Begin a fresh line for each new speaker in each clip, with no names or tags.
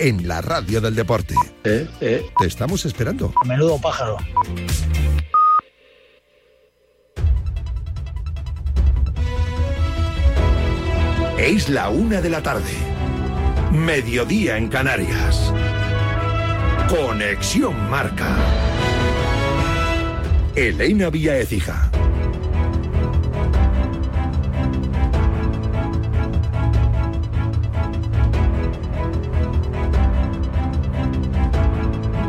en la radio del deporte.
Eh, eh.
Te estamos esperando.
Menudo pájaro.
Es la una de la tarde. Mediodía en Canarias. Conexión Marca. Elena Vía Ecija.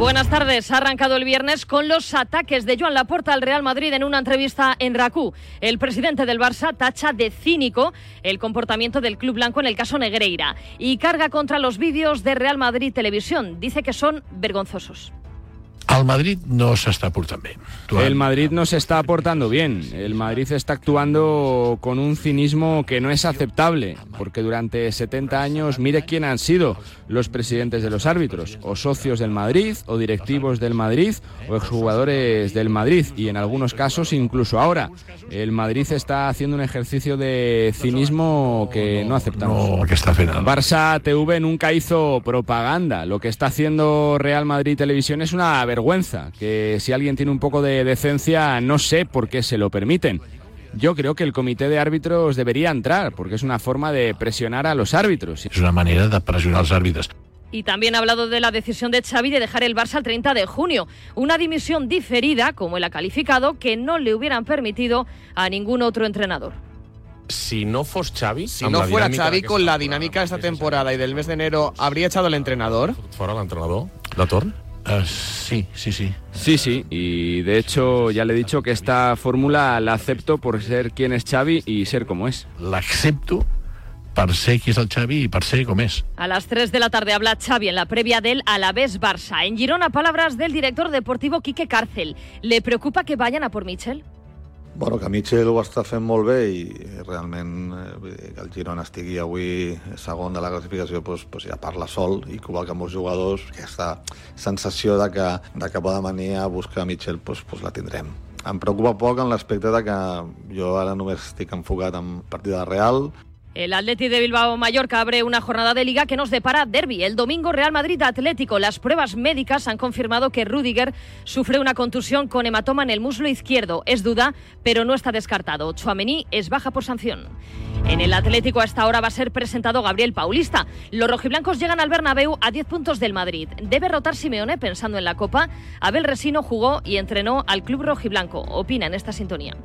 Buenas tardes. Ha arrancado el viernes con los ataques de Joan Laporta al Real Madrid en una entrevista en RACU. El presidente del Barça tacha de cínico el comportamiento del club blanco en el caso Negreira y carga contra los vídeos de Real Madrid Televisión. Dice que son vergonzosos.
El Madrid no s'està portant bé.
El Madrid no se está aportando bien. El Madrid está actuando con un cinismo que no es aceptable, porque durante 70 años mire quién han sido los presidentes de los árbitros, o socios del Madrid, o directivos del Madrid, o exjugadores del Madrid, y en algunos casos incluso ahora. El Madrid está haciendo un ejercicio de cinismo que no aceptamos.
No, que el...
Barça TV nunca hizo propaganda. Lo que está haciendo Real Madrid Televisión es una vergüenza, que si alguien tiene un poco de decencia, no sé por qué se lo permiten. Yo creo que el comité de árbitros debería entrar, porque es una forma de presionar a los árbitros.
És una manera de pressionar els àrbitres.
Y también ha hablado de la decisión de Xavi de dejar el Barça el 30 de junio. Una dimisión diferida, como él ha calificado, que no le hubieran permitido a ningún otro entrenador.
Si no fos Xavi,
Si no fuera Xavi, con la dinámica de esta temporada y del mes de enero, ¿habría echado el entrenador?
Fora l'entrenador, de torn?
Uh, sí, sí, sí.
Sí, sí, y de hecho ya le he dicho que esta fórmula la acepto por ser quien es Xavi y ser como es.
L'accepto per ser qui és el Xavi i per ser com és.
A las 3 de la tarde habla Xavi en la previa del Alavés Barça. En Girona, palabras del director deportivo Quique Cárcel. ¿Le preocupa que vayan a por Michel?
Bueno, que Mitchell ho està fent molt bé i realment eh, que el Girona estigui avui segon de la classificació doncs, doncs ja parla sol i que igual que molts jugadors aquesta sensació de que, de que poden venir a buscar Mitchell doncs, doncs la tindrem. Em preocupa poc en l'aspecte de que jo ara només estic enfocat en partida real,
El Atleti de Bilbao Mallorca abre una jornada de liga que nos depara derby. El domingo Real Madrid Atlético. Las pruebas médicas han confirmado que Rudiger sufre una contusión con hematoma en el muslo izquierdo. Es duda, pero no está descartado. Chuamení es baja por sanción. En el Atlético a esta hora va a ser presentado Gabriel Paulista. Los rojiblancos llegan al Bernabéu a 10 puntos del Madrid. Debe rotar Simeone pensando en la Copa. Abel Resino jugó y entrenó al club rojiblanco. Opina en esta sintonía.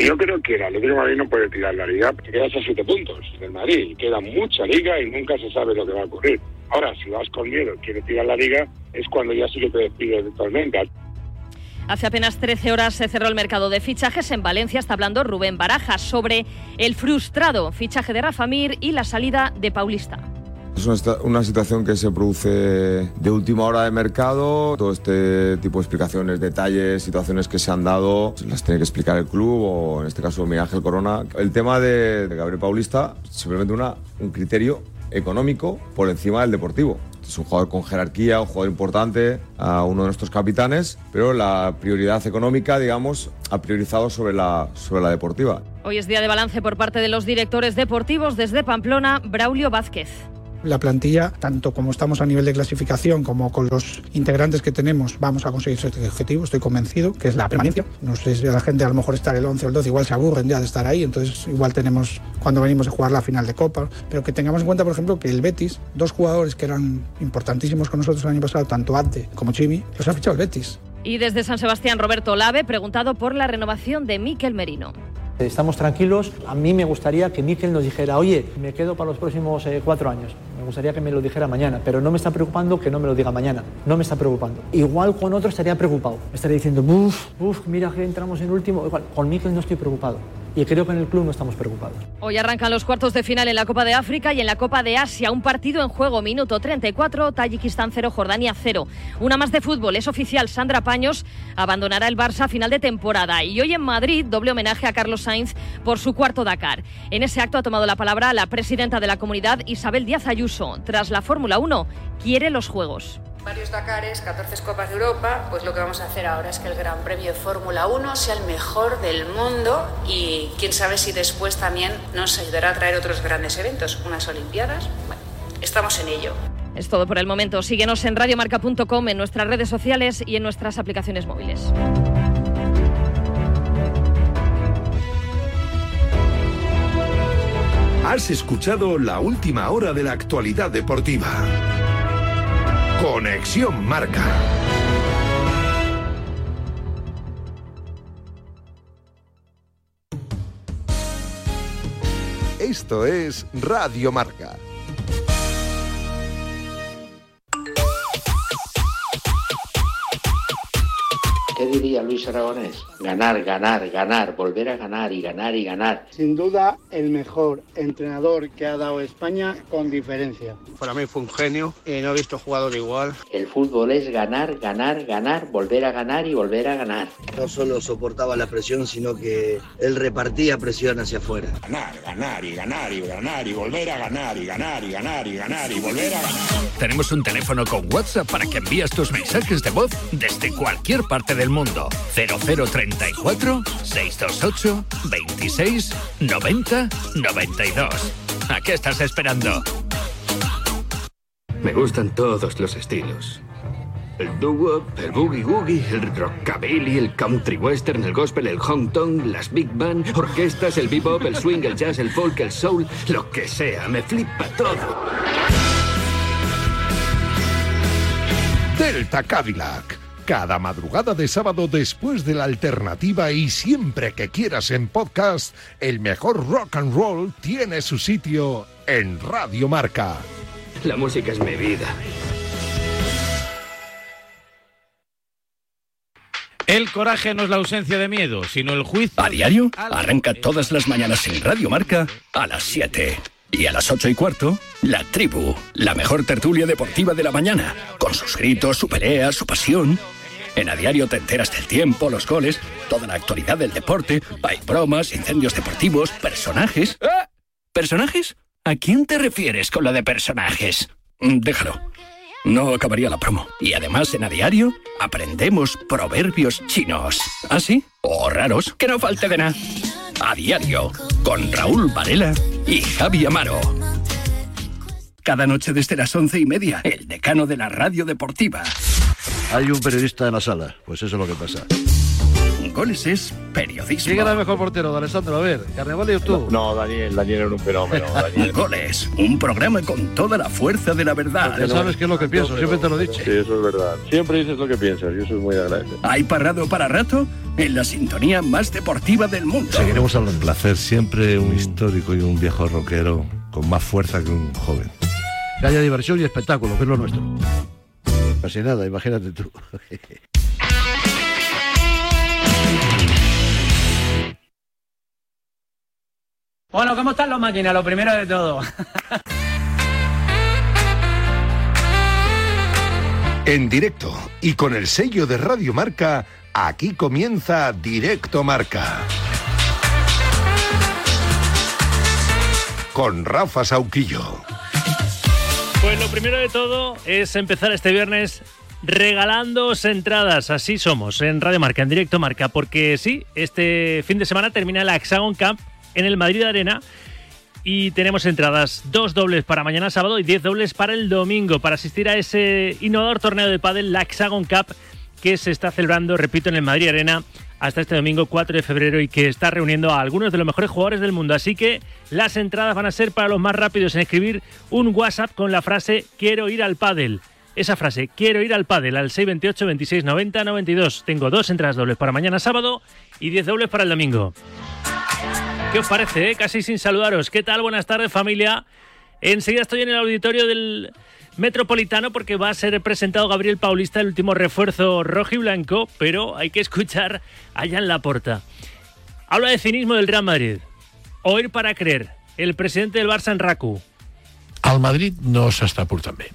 Yo creo que el Atlético de Madrid no puede tirar la liga, porque quedas a siete puntos del Madrid. Queda mucha liga y nunca se sabe lo que va a ocurrir. Ahora, si vas con miedo y quieres tirar la liga, es cuando ya sí que te despides totalmente.
Hace apenas 13 horas se cerró el mercado de fichajes. En Valencia está hablando Rubén Barajas sobre el frustrado fichaje de Rafa Mir y la salida de Paulista.
Es una, una situación que se produce de última hora de mercado. Todo este tipo de explicaciones, detalles, situaciones que se han dado, las tiene que explicar el club o en este caso Miguel Ángel Corona. El tema de, de Gabriel Paulista, simplemente una, un criterio económico por encima del deportivo. Es un jugador con jerarquía, un jugador importante, a uno de nuestros capitanes, pero la prioridad económica, digamos, ha priorizado sobre la, sobre la deportiva.
Hoy es día de balance por parte de los directores deportivos desde Pamplona, Braulio Vázquez.
La plantilla, tanto como estamos a nivel de clasificación como con los integrantes que tenemos, vamos a conseguir este objetivo, estoy convencido, que es la permanencia. No sé si la gente a lo mejor estar el 11 o el 12 igual se aburren ya de estar ahí, entonces igual tenemos cuando venimos a jugar la final de Copa, pero que tengamos en cuenta, por ejemplo, que el Betis, dos jugadores que eran importantísimos con nosotros el año pasado, tanto Ante como Chimi, los ha fichado el Betis.
Y desde San Sebastián, Roberto Lave, preguntado por la renovación de Miquel Merino.
Estamos tranquilos. A mí me gustaría que Miquel nos dijera, oye, me quedo para los próximos eh, cuatro años. Me gustaría que me lo dijera mañana, pero no me está preocupando que no me lo diga mañana. No me está preocupando. Igual con otro estaría preocupado. Estaría diciendo, uff, uff, mira que entramos en último. Igual, con Miquel no estoy preocupado. Y creo que en el club no estamos preocupados.
Hoy arrancan los cuartos de final en la Copa de África y en la Copa de Asia. Un partido en juego, minuto 34, Tayikistán 0, Jordania 0. Una más de fútbol, es oficial, Sandra Paños abandonará el Barça a final de temporada. Y hoy en Madrid, doble homenaje a Carlos Sainz por su cuarto Dakar. En ese acto ha tomado la palabra la presidenta de la comunidad, Isabel Díaz Ayuso. Tras la Fórmula 1, quiere los Juegos.
Varios Dakares, 14 Copas de Europa, pues lo que vamos a hacer ahora es que el Gran Premio de Fórmula 1 sea el mejor del mundo y quién sabe si después también nos ayudará a traer otros grandes eventos, unas Olimpiadas. Bueno, estamos en ello.
Es todo por el momento. Síguenos en radiomarca.com, en nuestras redes sociales y en nuestras aplicaciones móviles.
Has escuchado la última hora de la actualidad deportiva. Conexión Marca.
Esto es Radio Marca.
¿Qué diría Luis Aragonés? Ganar, ganar, ganar, volver a ganar y ganar y ganar.
Sin duda, el mejor entrenador que ha dado España con diferencia.
Para mí fue un genio y no he visto jugador igual.
El fútbol es ganar, ganar, ganar, volver a ganar y volver a ganar.
No solo soportaba la presión, sino que él repartía presión hacia afuera.
Ganar, ganar y ganar y ganar y volver a ganar y ganar y ganar y ganar y volver a ganar.
Tenemos un teléfono con WhatsApp para que envíes tus mensajes de voz desde cualquier parte del mundo. 0034 628 26 90 92. ¿A qué estás esperando?
Me gustan todos los estilos. El doo-wop, el boogie-woogie, el rockabilly, el country western, el gospel, el honk las big band, orquestas, el bebop, el swing, el jazz, el folk, el soul, lo que sea, me flipa todo.
Delta Cadillac. Cada madrugada de sábado después de la alternativa y siempre que quieras en podcast, el mejor rock and roll tiene su sitio en Radio Marca.
La música es mi vida.
El coraje no es la ausencia de miedo, sino el juicio.
A diario, arranca todas las mañanas en Radio Marca a las 7. Y a las 8 y cuarto, La Tribu, la mejor tertulia deportiva de la mañana, con sus gritos, su pelea, su pasión. En A Diario te enteras del tiempo, los goles, toda la actualidad del deporte, hay bromas, incendios deportivos, personajes. ¡Ah! ¿Personajes? ¿A quién te refieres con lo de personajes? Mm, Déjalo. No acabaría la promo. Y además en A Diario aprendemos proverbios chinos. ¿Ah, sí? O raros, que no falte de nada. A Diario, con Raúl Varela y Javi Amaro. Cada noche desde las once y media, el decano de la radio deportiva.
Hay un periodista en la sala, pues eso es lo que pasa.
Goles es periodismo.
¿Quién era el mejor portero, de Alessandro? A ver, Carnevale o tú.
No, Daniel, Daniel era un fenómeno. Daniel.
Goles, un programa con toda la fuerza de la verdad.
Ya sabes qué es lo que pienso, siempre te lo he dicho.
Sí, eso es verdad. Siempre dices lo que piensas y eso es muy agradable.
Hay parado para rato en la sintonía más deportiva del mundo.
Seguiremos hablando. Un placer, siempre un histórico y un viejo rockero con más fuerza que un joven.
Que haya diversión y espectáculo, que es lo nuestro. Casi nada, imagínate tú.
Bueno, ¿cómo están las máquinas? Lo primero de todo.
En directo y con el sello de Radio Marca, aquí comienza Directo Marca. Con Rafa Sauquillo.
Pues lo primero de todo es empezar este viernes regalando entradas. Así somos en Radio Marca, en directo Marca, porque sí, este fin de semana termina la Hexagon Camp en el Madrid Arena y tenemos entradas, dos dobles para mañana sábado y diez dobles para el domingo para asistir a ese innovador torneo de pádel, la Hexagon Cup, que se está celebrando, repito, en el Madrid Arena hasta este domingo 4 de febrero y que está reuniendo a algunos de los mejores jugadores del mundo. Así que las entradas van a ser para los más rápidos en escribir un WhatsApp con la frase quiero ir al pádel. Esa frase, quiero ir al pádel, al 628 26 90 92. Tengo dos entradas dobles para mañana sábado y 10 dobles para el domingo. ¿Qué os parece? eh? Casi sin saludaros. ¿Qué tal? Buenas tardes familia. Enseguida estoy en el auditorio del Metropolitano porque va a ser presentado Gabriel Paulista, el último refuerzo rojo y blanco, pero hay que escuchar allá en la porta. Habla de cinismo del Real Madrid. Oír para creer. El presidente del Barça en Raku.
El Madrid no s'està portant bé.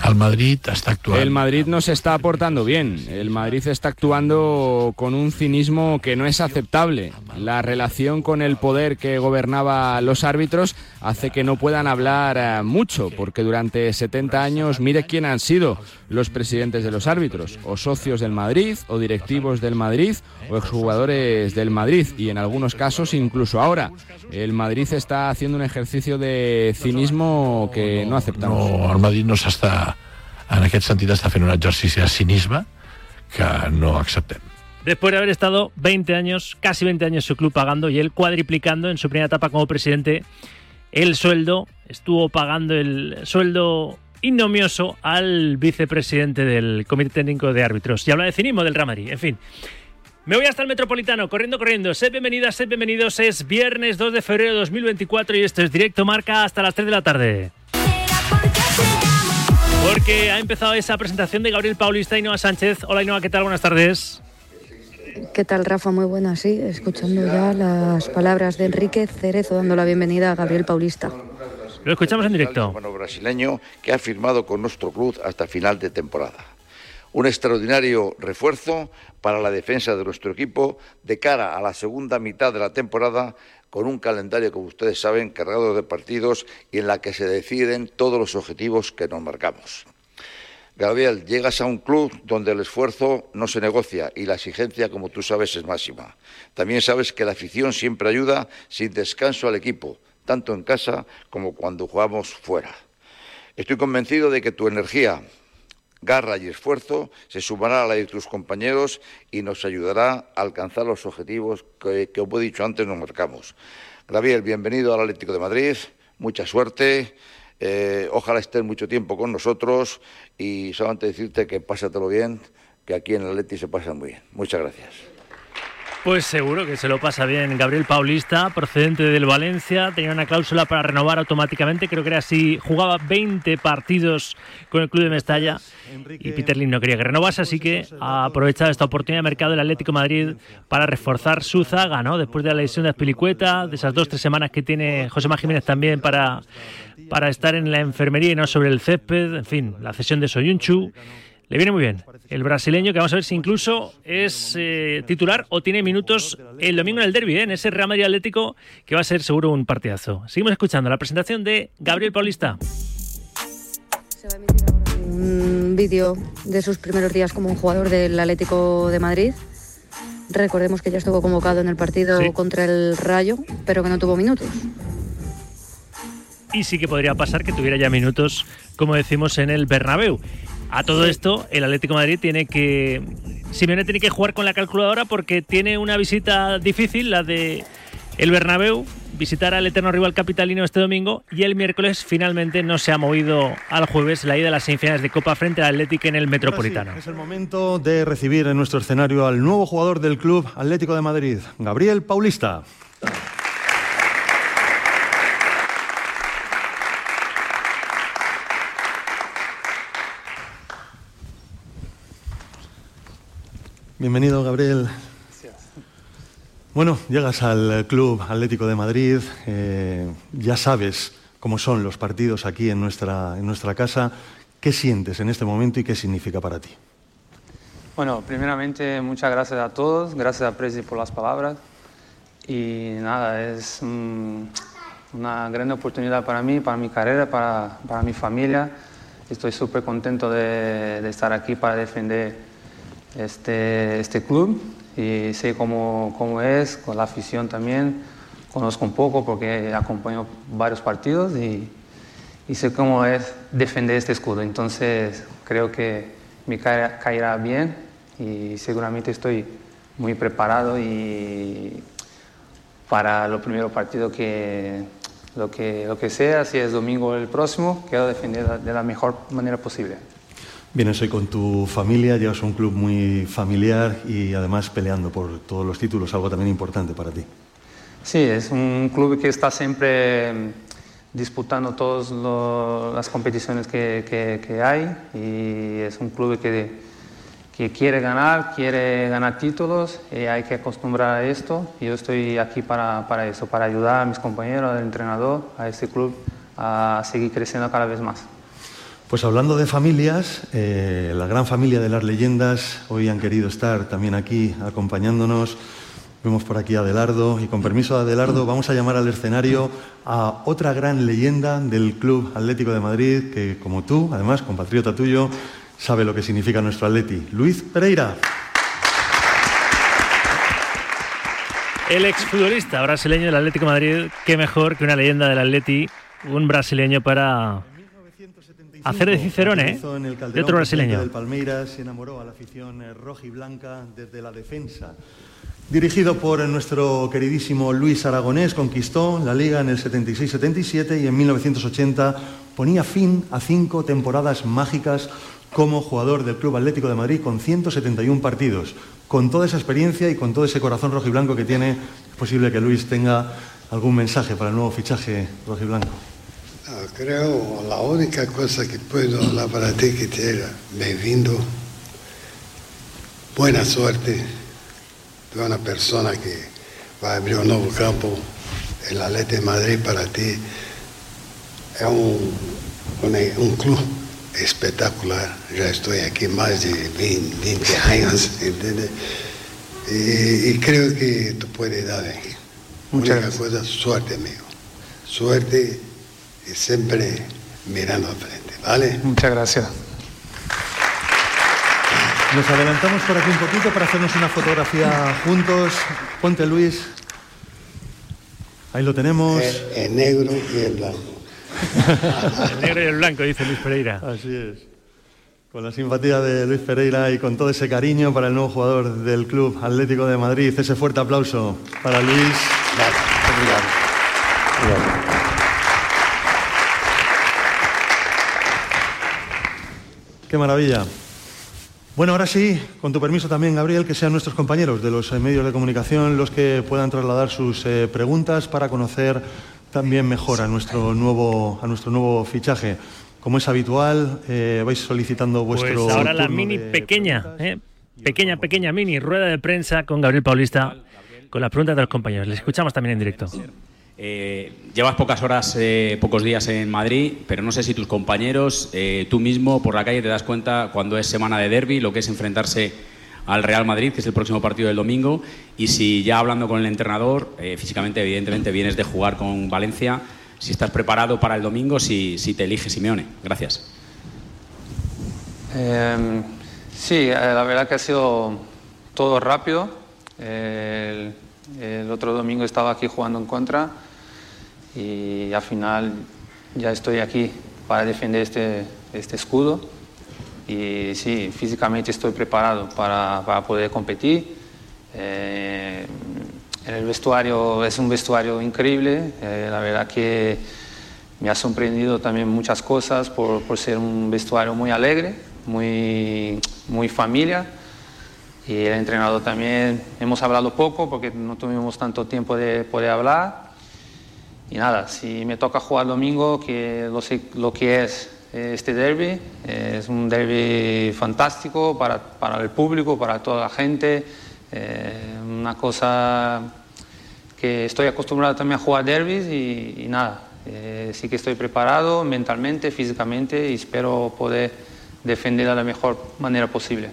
Al Madrid está actuando.
El Madrid no se está aportando bien. El Madrid está actuando con un cinismo que no es aceptable. La relación con el poder que gobernaba los árbitros hace que no puedan hablar eh, mucho, porque durante 70 años mire quién han sido los presidentes de los árbitros, o socios del Madrid, o directivos del Madrid, o exjugadores del Madrid, y en algunos casos incluso ahora. El Madrid está haciendo un ejercicio de cinismo que no aceptamos.
No, el Madrid no s'està, en aquest sentit, està fent un exercici de cinisme que no acceptem.
Después de haber estado 20 años, casi 20 años su club pagando y él cuadriplicando en su primera etapa como presidente el sueldo, estuvo pagando el sueldo innomioso al vicepresidente del Comité Técnico de Árbitros. Y habla de cinismo del Ramari, en fin. Me voy hasta el Metropolitano, corriendo, corriendo. Sed bienvenidas, sed bienvenidos. Es viernes 2 de febrero de 2024 y esto es Directo Marca hasta las 3 de la tarde. Porque ha empezado esa presentación de Gabriel Paulista y Noa Sánchez. Hola Inoa, ¿qué tal? Buenas tardes.
¿Qué tal, Rafa? Muy buena, sí. Escuchando ya las palabras de Enrique Cerezo dando la bienvenida a Gabriel Paulista.
Lo escuchamos en directo.
Bueno, brasileño que ha firmado con nuestro club hasta final de temporada. Un extraordinario refuerzo para la defensa de nuestro equipo de cara a la segunda mitad de la temporada con un calendario, como ustedes saben, cargado de partidos y en la que se deciden todos los objetivos que nos marcamos. Gabriel, llegas a un club donde el esfuerzo no se negocia y la exigencia, como tú sabes, es máxima. También sabes que la afición siempre ayuda sin descanso al equipo, tanto en casa como cuando jugamos fuera. Estoy convencido de que tu energía, garra y esfuerzo se sumará a la de tus compañeros y nos ayudará a alcanzar los objetivos que, que como he dicho antes, nos marcamos. Gabriel, bienvenido al Atlético de Madrid, mucha suerte. Eh, ojalá estés mucho tiempo con nosotros y solamente decirte que pásatelo bien, que aquí en el Atleti se pasa muy bien. Muchas gracias.
Pues seguro que se lo pasa bien. Gabriel Paulista, procedente del Valencia, tenía una cláusula para renovar automáticamente, creo que era así, jugaba 20 partidos con el club de Mestalla. Y Peter Lim no quería que renovase, así que ha aprovechado esta oportunidad de mercado del Atlético Madrid para reforzar su zaga, ¿no? Después de la lesión de Aspilicueta, de esas dos tres semanas que tiene José Má Jiménez también para, para estar en la enfermería y no sobre el césped, en fin, la cesión de Soyunchu. Le viene muy bien. El brasileño, que vamos a ver si incluso es eh, titular o tiene minutos el domingo en el derby, ¿eh? en ese Real Madrid Atlético, que va a ser seguro un partidazo. Seguimos escuchando la presentación de Gabriel Paulista.
Un vídeo de sus primeros días como un jugador del Atlético de Madrid. Recordemos que ya estuvo convocado en el partido
Sí.
contra el Rayo, pero que no tuvo minutos.
Y sí que podría pasar que tuviera ya minutos, como decimos, en el Bernabéu. A todo esto, el Atlético de Madrid tiene que. Simeone tiene que jugar con la calculadora porque tiene una visita difícil, la de el Bernabéu, visitar al eterno rival capitalino este domingo y el miércoles finalmente no se ha movido al jueves la ida a las semifinales de Copa frente al Atlético en el Metropolitano.
Es el momento de recibir en nuestro escenario al nuevo jugador del Club Atlético de Madrid, Gabriel Paulista. Bienvenido, Gabriel. Bueno, llegas al Club Atlético de Madrid, eh, ya sabes cómo son los partidos aquí en nuestra, en nuestra casa. ¿Qué sientes en este momento y qué significa para ti?
Bueno, primeramente muchas gracias a todos, gracias a Presi por las palabras y nada, es mm, una gran oportunidad para mí, para mi carrera, para, para mi familia. Estoy súper contento de, de estar aquí para defender este, este club y sé cómo, cómo es, con la afición también. Conozco un poco porque acompaño varios partidos y, y sé cómo es defender este escudo. Entonces creo que me caerá, bien y seguramente estoy muy preparado y para los primeros partidos que lo que, lo que sea, si es domingo el próximo, quiero defender de la mejor manera posible.
Vienes hoy con tu familia, llevas un club muy familiar y además peleando por todos los títulos, algo también importante para ti.
Sí, es un club que está siempre disputando todas las competiciones que, que- hay y es un club que, que quiere ganar, quiere ganar títulos y hay que acostumbrar a esto. Yo estoy aquí para, para eso, para ayudar a mis compañeros, al entrenador, a este club a seguir creciendo cada vez más.
Pues hablando de familias, eh, la gran familia de las leyendas hoy han querido estar también aquí acompañándonos. Vemos por aquí a Adelardo y con permiso de Adelardo vamos a llamar al escenario a otra gran leyenda del Club Atlético de Madrid que como tú, además compatriota tuyo, sabe lo que significa nuestro Atleti. Luis Pereira.
El exfutbolista brasileño del Atlético de Madrid, qué mejor que una leyenda del Atleti, un brasileño para hacer de Cicerone, ¿eh?
En el
de otro brasileño.
del Palmeiras se enamoró a la afición eh, roja y blanca desde la defensa. Dirigido por nuestro queridísimo Luis Aragonés, conquistó la liga en el 76-77 y en 1980 ponía fin a cinco temporadas mágicas como jugador del Club Atlético de Madrid con 171 partidos. Con toda esa experiencia y con todo ese corazón rojo y blanco que tiene, es posible que Luis tenga algún mensaje para el nuevo fichaje rojo y blanco.
Ah, creo la única cosa que puedo hablar para ti que te era bem-vindo, buena suerte, eres una persona que va a abrir un nuevo campo, el Atlético de Madrid para ti. Es un, un- un club espectacular, ya estoy aquí más de 20, 20 años, ¿entiendes? Y, y creo que tú puedes dar
Muchas
única cosa, suerte, amigo, suerte y siempre mirando al frente, ¿vale?
Muchas gracias.
Nos adelantamos por aquí un poquito para hacernos una fotografía juntos. Ponte Luis. Ahí lo tenemos.
El, el negro y el blanco.
El negro y el blanco, dice Luis Pereira.
Así es. Con la simpatía de Luis Pereira y con todo ese cariño para el nuevo jugador del Club Atlético de Madrid. Ese fuerte aplauso para Luis. Qué maravilla. Bueno, ahora sí, con tu permiso también, Gabriel, que sean nuestros compañeros de los eh, medios de comunicación los que puedan trasladar sus eh, preguntas para conocer también mejor a nuestro nuevo, a nuestro nuevo fichaje. Como es habitual, eh, vais solicitando vuestro.
Pues ahora la mini pequeña, ¿eh? pequeña, pequeña mini rueda de prensa con Gabriel Paulista, con las preguntas de los compañeros. Le escuchamos también en directo.
Eh, llevas pocas horas, eh, pocos días en Madrid, pero no sé si tus compañeros, eh, tú mismo por la calle te das cuenta cuando es semana de derby, lo que es enfrentarse al Real Madrid, que es el próximo partido del domingo, y si ya hablando con el entrenador, físicamente evidentemente vienes de jugar con Valencia, si estás preparado para el domingo, si, si te elige Simeone. Gracias.
Sí, la verdad que ha sido todo rápido. El otro domingo estaba aquí jugando en contra y al final ya estoy aquí para defender este, este escudo. Y sí, físicamente estoy preparado para, para poder competir. Eh, el vestuario es un vestuario increíble. eh, la verdad que me ha sorprendido también muchas cosas por, por ser un vestuario muy alegre, muy, muy familia. Y el entrenador también, hemos hablado poco porque no tuvimos tanto tiempo de poder hablar. Y nada, si me toca jugar domingo, que lo, sé, lo que es eh, este derby, eh, es un derby fantástico para, para el público, para toda la gente. eh, una cosa que estoy acostumbrado también a jugar derbis y, nada, sí que estoy preparado mentalmente, físicamente y espero poder defender de la mejor manera posible.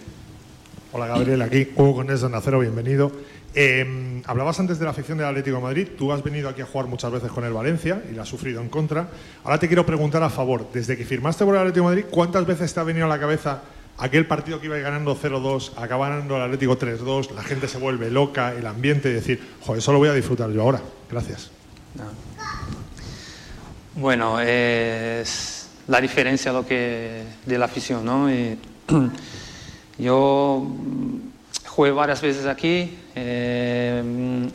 Hola Gabriel, aquí Hugo Conés de Nacero, bienvenido. Eh, hablabas antes de la afición del Atlético Madrid, tú has venido aquí a jugar muchas veces con el Valencia y la has sufrido en contra. Ahora te quiero preguntar a favor, desde que firmaste por el Atlético de Madrid, ¿cuántas veces te ha venido a la cabeza aquel partido que iba ganando 0-2, acaba ganando el Atlético 3-2, la gente se vuelve loca, el ambiente y decir, joder, eso lo voy a disfrutar yo ahora? Gracias.
Bueno, es la diferencia lo que, de la afición, ¿no? yo mm, jugué varias veces aquí. eh, mm,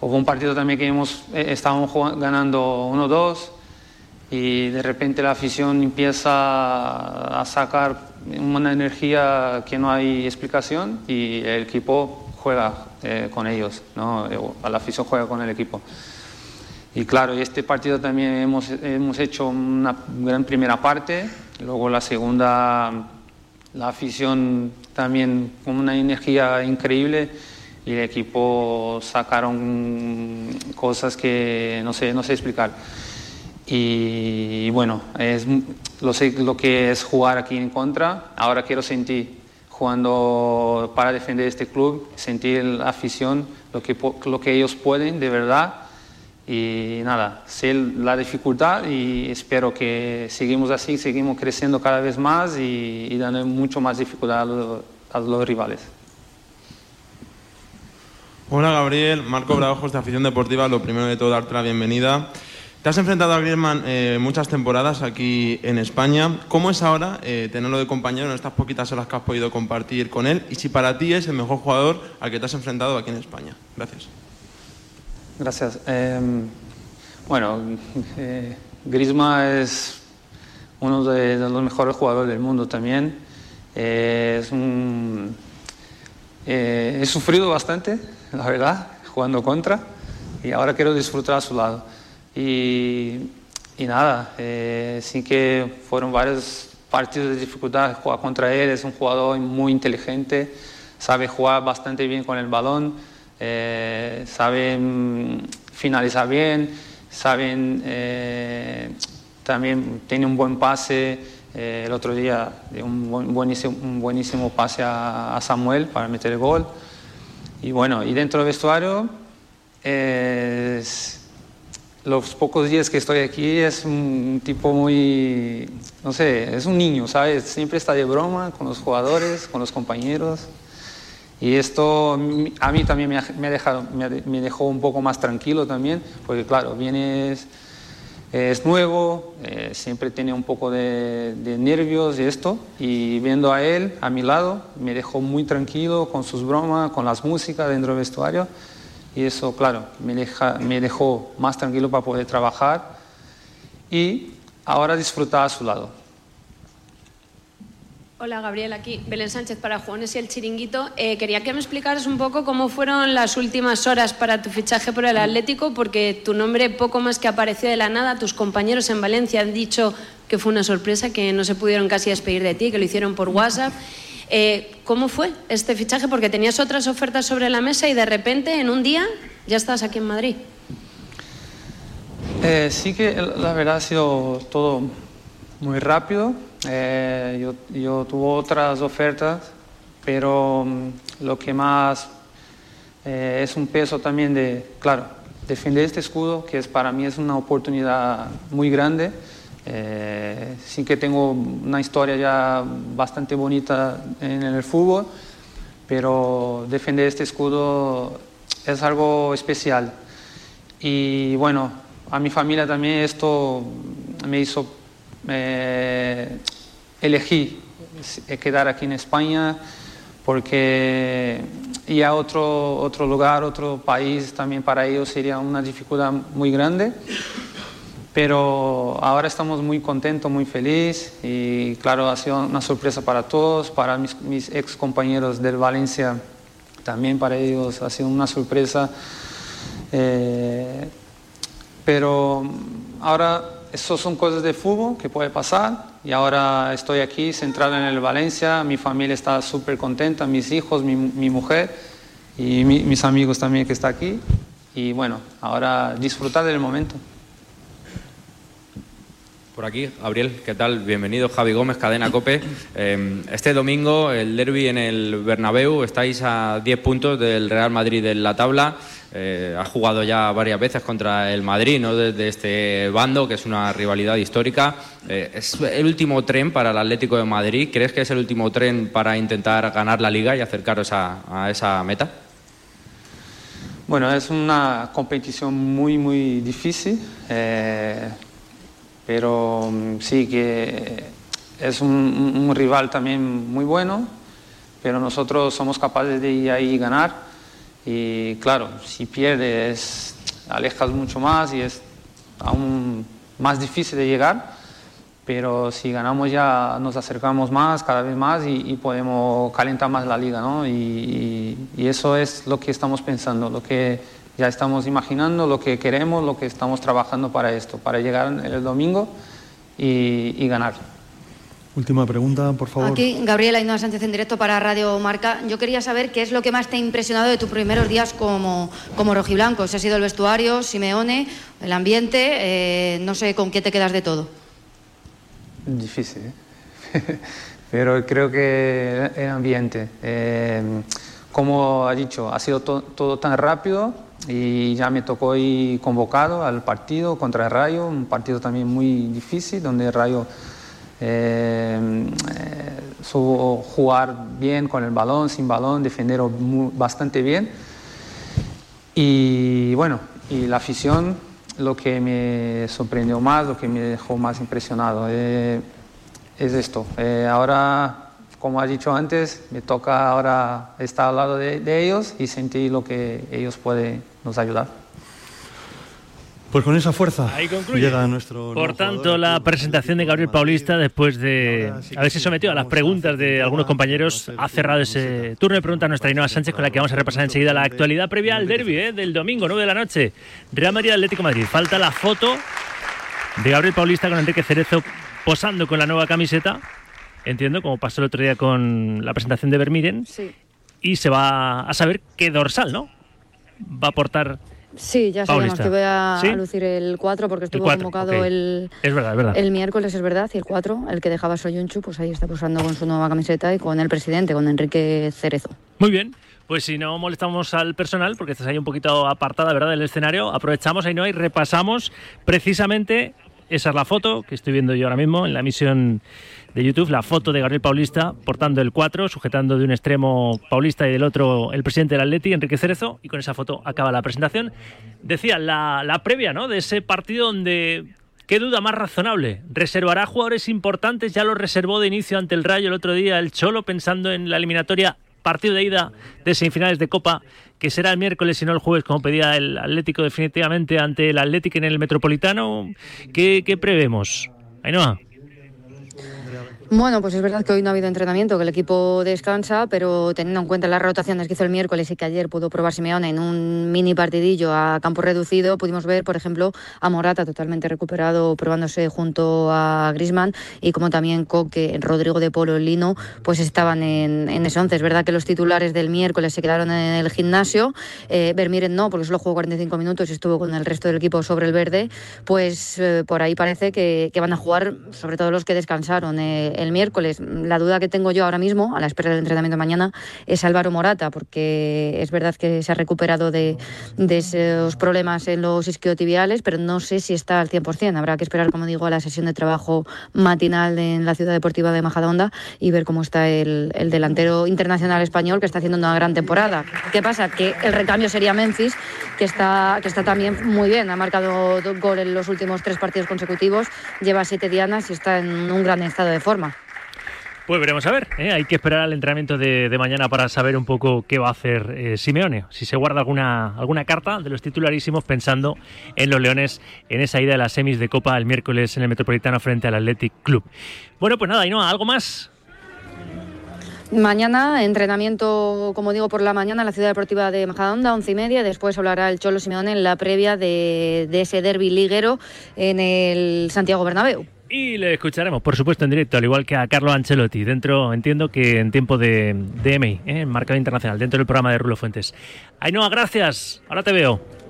hubo un partido también que hemos, eh, estábamos ganando 1-2 y de repente la afición empieza a sacar una energía que no hay explicación y el equipo juega eh, con ellos, ¿no? La afición juega con el equipo. Y claro, este partido también hemos, hemos hecho una gran primera parte, luego la segunda, la afición también con una energía increíble y el equipo sacaron cosas que no sé, no sé explicar. Y, bueno, es, lo sé lo que es jugar aquí en contra. Ahora quiero sentir jugando para defender este club, sentir la afición, lo que, lo que ellos pueden de verdad. Y nada, sé la dificultad y espero que seguimos así, seguimos creciendo cada vez más y, dando mucho más dificultad a los rivales.
Hola Gabriel, Marco Bravojos de Afición Deportiva. Lo primero de todo, darte la bienvenida. Te has enfrentado a Griezmann eh, muchas temporadas aquí en España. ¿Cómo es ahora eh, tenerlo de compañero en estas poquitas horas que has podido compartir con él? Y si para ti es el mejor jugador al que te has enfrentado aquí en España. Gracias.
Gracias. Em, bueno, eh, Griezmann es uno de, los mejores jugadores del mundo también. es un, he sufrido bastante la verdad, jugando contra, y ahora quiero disfrutar a su lado. Y, y nada, eh, sí que fueron varios partidos de dificultad jugar contra él, es un jugador muy inteligente, sabe jugar bastante bien con el balón, eh, sabe mm, finalizar bien, saben, eh, también tiene un buen pase, el otro día un, buenísimo, un buenísimo pase a, a Samuel para meter el gol. Y bueno, y dentro del vestuario, los pocos días que estoy aquí es un tipo muy, no sé, es un niño, ¿sabes? Siempre está de broma con los jugadores, con los compañeros. Y esto a mí también me, ha, dejado, dejó un poco más tranquilo también, porque claro, vienes, es nuevo, eh, siempre tiene un poco de, de, nervios y esto, y viendo a él a mi lado, me dejó muy tranquilo con sus bromas, con las músicas dentro del vestuario, y eso, claro, me, deja, me dejó más tranquilo para poder trabajar y ahora disfrutar a su lado.
Hola Gabriel, aquí Belén Sánchez para Juanes y el Chiringuito. Eh, quería que me explicaras un poco cómo fueron las últimas horas para tu fichaje por el Atlético, porque tu nombre poco más que apareció de la nada. Tus compañeros en Valencia han dicho que fue una sorpresa, que no se pudieron casi despedir de ti, que lo hicieron por WhatsApp. Eh, ¿Cómo fue este fichaje? Porque tenías otras ofertas sobre la mesa y de repente, en un día, ya estás aquí en Madrid.
Eh, sí que la verdad ha sido todo muy rápido. Eh, yo, yo tuve otras ofertas, pero mm, lo que más eh, es un peso también de, claro, defender este escudo, que es para mí es una oportunidad muy grande. Eh, sí que tengo una historia ya bastante bonita en el fútbol, pero defender este escudo es algo especial. Y bueno, a mi familia también esto me hizo eh, elegí quedar aquí en España porque ir a otro, otro lugar, otro país, también para ellos sería una dificultad muy grande. Pero ahora estamos muy contentos, muy felices y claro, ha sido una sorpresa para todos, para mis, mis ex compañeros del Valencia, también para ellos ha sido una sorpresa. Eh, pero ahora eso son cosas de fútbol que puede pasar. Y ahora estoy aquí centrado en el Valencia, mi familia está súper contenta, mis hijos, mi, mujer y mis amigos también que están aquí. Y bueno, ahora disfrutar del momento.
Por aquí, Gabriel, ¿qué tal? Bienvenido, Javi Gómez, Cadena Cope. Em, este domingo, el derby en el Bernabéu, estáis a 10 puntos del Real Madrid en la tabla. Eh, ha jugado ya varias veces contra el Madrid, ¿no? Desde este bando, que es una rivalidad histórica. Eh, ¿Es el último tren para el Atlético de Madrid? ¿Crees que es el último tren para intentar ganar la liga y acercaros a, esa meta?
Bueno, es una competición muy, muy difícil. Eh, pero mm, sí que es un, rival también muy bueno, pero nosotros somos capaces de ir ahí y ganar. Y claro, si pierdes, alejas mucho más y es aún más difícil de llegar, pero si ganamos ya nos acercamos más, cada vez más y, podemos calentar más la liga, ¿no? Y, y, eso es lo que estamos pensando, lo que ya estamos imaginando lo que queremos, lo que estamos trabajando para esto, para llegar el domingo y, ganar.
Última pregunta, por favor.
Aquí, Gabriela Ainhoa Sánchez en directo para Radio Marca. Yo quería saber qué es lo que más te ha impresionado de tus primeros días como, como rojiblanco. Si ha sido el vestuario, Simeone, el ambiente, eh, no sé con qué te quedas de todo.
Difícil, ¿eh? pero creo que el ambiente, eh, como ha dicho, ha sido to- todo tan rápido y ya me tocó ir convocado al partido contra el Rayo, un partido también muy difícil donde el Rayo eh, eh, supo jugar bien con el balón, sin balón, defender bastante bien. Y bueno, y la afición, lo que me sorprendió más, lo que me dejó más impresionado, eh, es esto. Eh, ahora, como ha dicho antes, me toca ahora estar al lado de, de ellos y sentir lo que ellos pueden nos ayudar.
Pues con esa fuerza
Ahí
llega nuestro.
Por tanto, la presentación de Gabriel Paulista, después de haberse sometido a las preguntas de algunos compañeros, ha cerrado ese turno de preguntas a nuestra Ainhoa Sánchez, con la que vamos a repasar enseguida la actualidad previa al derby ¿eh? del domingo, 9 de la noche. Real Madrid Atlético Madrid. Falta la foto de Gabriel Paulista con Enrique Cerezo posando con la nueva camiseta. Entiendo, como pasó el otro día con la presentación de Vermiren. Y se va a saber qué dorsal, ¿no? Va a aportar.
Sí, ya sabemos que voy a,
¿Sí?
a lucir el 4 porque estuvo convocado el,
Es verdad, es verdad.
el miércoles, es verdad, y el 4, el que dejaba Soyunchu, pues ahí está posando con su nueva camiseta y con el presidente, con Enrique Cerezo.
Muy bien. Pues si no molestamos al personal, porque estás ahí un poquito apartada, ¿verdad?, del escenario, aprovechamos ahí no y repasamos precisamente, esa es la foto que estoy viendo yo ahora mismo en la emisión de YouTube, la foto de Gabriel Paulista portando el 4, sujetando de un extremo Paulista y del otro el presidente del Atleti, Enrique Cerezo, y con esa foto acaba la presentación. Decía, la, la previa, ¿no?, de ese partido donde... ¿Qué duda más razonable? ¿Reservará jugadores importantes? Ya lo reservó de inicio ante el Rayo el otro día el Cholo, pensando en la eliminatoria partido de ida de semifinales de Copa, que será el miércoles y no el jueves, como pedía el Atlético definitivamente ante el Atlético en el Metropolitano. ¿Qué, qué prevemos? Ainhoa.
Bueno, pues es verdad que hoy no ha habido entrenamiento, que el equipo descansa, pero teniendo en cuenta las rotaciones que hizo el miércoles y que ayer pudo probar Simeone en un mini partidillo a campo reducido, pudimos ver, por ejemplo, a Morata totalmente recuperado, probándose junto a Grisman y como también Coque, Rodrigo de Polo, Lino, pues estaban en, en ese once. Es verdad que los titulares del miércoles se quedaron en el gimnasio, eh, Vermiren no, porque solo jugó 45 minutos y estuvo con el resto del equipo sobre el verde, pues eh, por ahí parece que, que van a jugar, sobre todo los que descansaron eh, el miércoles. La duda que tengo yo ahora mismo, a la espera del entrenamiento mañana, es Álvaro Morata, porque es verdad que se ha recuperado de, de esos problemas en los isquiotibiales, pero no sé si está al 100%. Habrá que esperar, como digo, a la sesión de trabajo matinal en la Ciudad Deportiva de Majadahonda y ver cómo está el, el delantero internacional español que está haciendo una gran temporada. ¿Qué pasa? Que el recambio sería Memphis, que está, que está también muy bien. Ha marcado gol en los últimos tres partidos consecutivos, lleva siete dianas y está en un gran estado de forma.
Pues veremos a ver. ¿eh? Hay que esperar al entrenamiento de, de mañana para saber un poco qué va a hacer eh, Simeone. Si se guarda alguna, alguna carta de los titularísimos pensando en los Leones en esa ida de las semis de Copa el miércoles en el Metropolitano frente al Athletic Club. Bueno, pues nada, Ainhoa, ¿algo más?
Mañana, entrenamiento, como digo, por la mañana en la Ciudad Deportiva de Majadahonda, once y media. Después hablará el Cholo Simeone en la previa de, de ese derby liguero en el Santiago Bernabéu.
Y le escucharemos, por supuesto, en directo, al igual que a Carlo Ancelotti, dentro, entiendo que en tiempo de, de MI, ¿eh? en Marcado Internacional, dentro del programa de Rulo Fuentes. Ainhoa, gracias. Ahora te veo.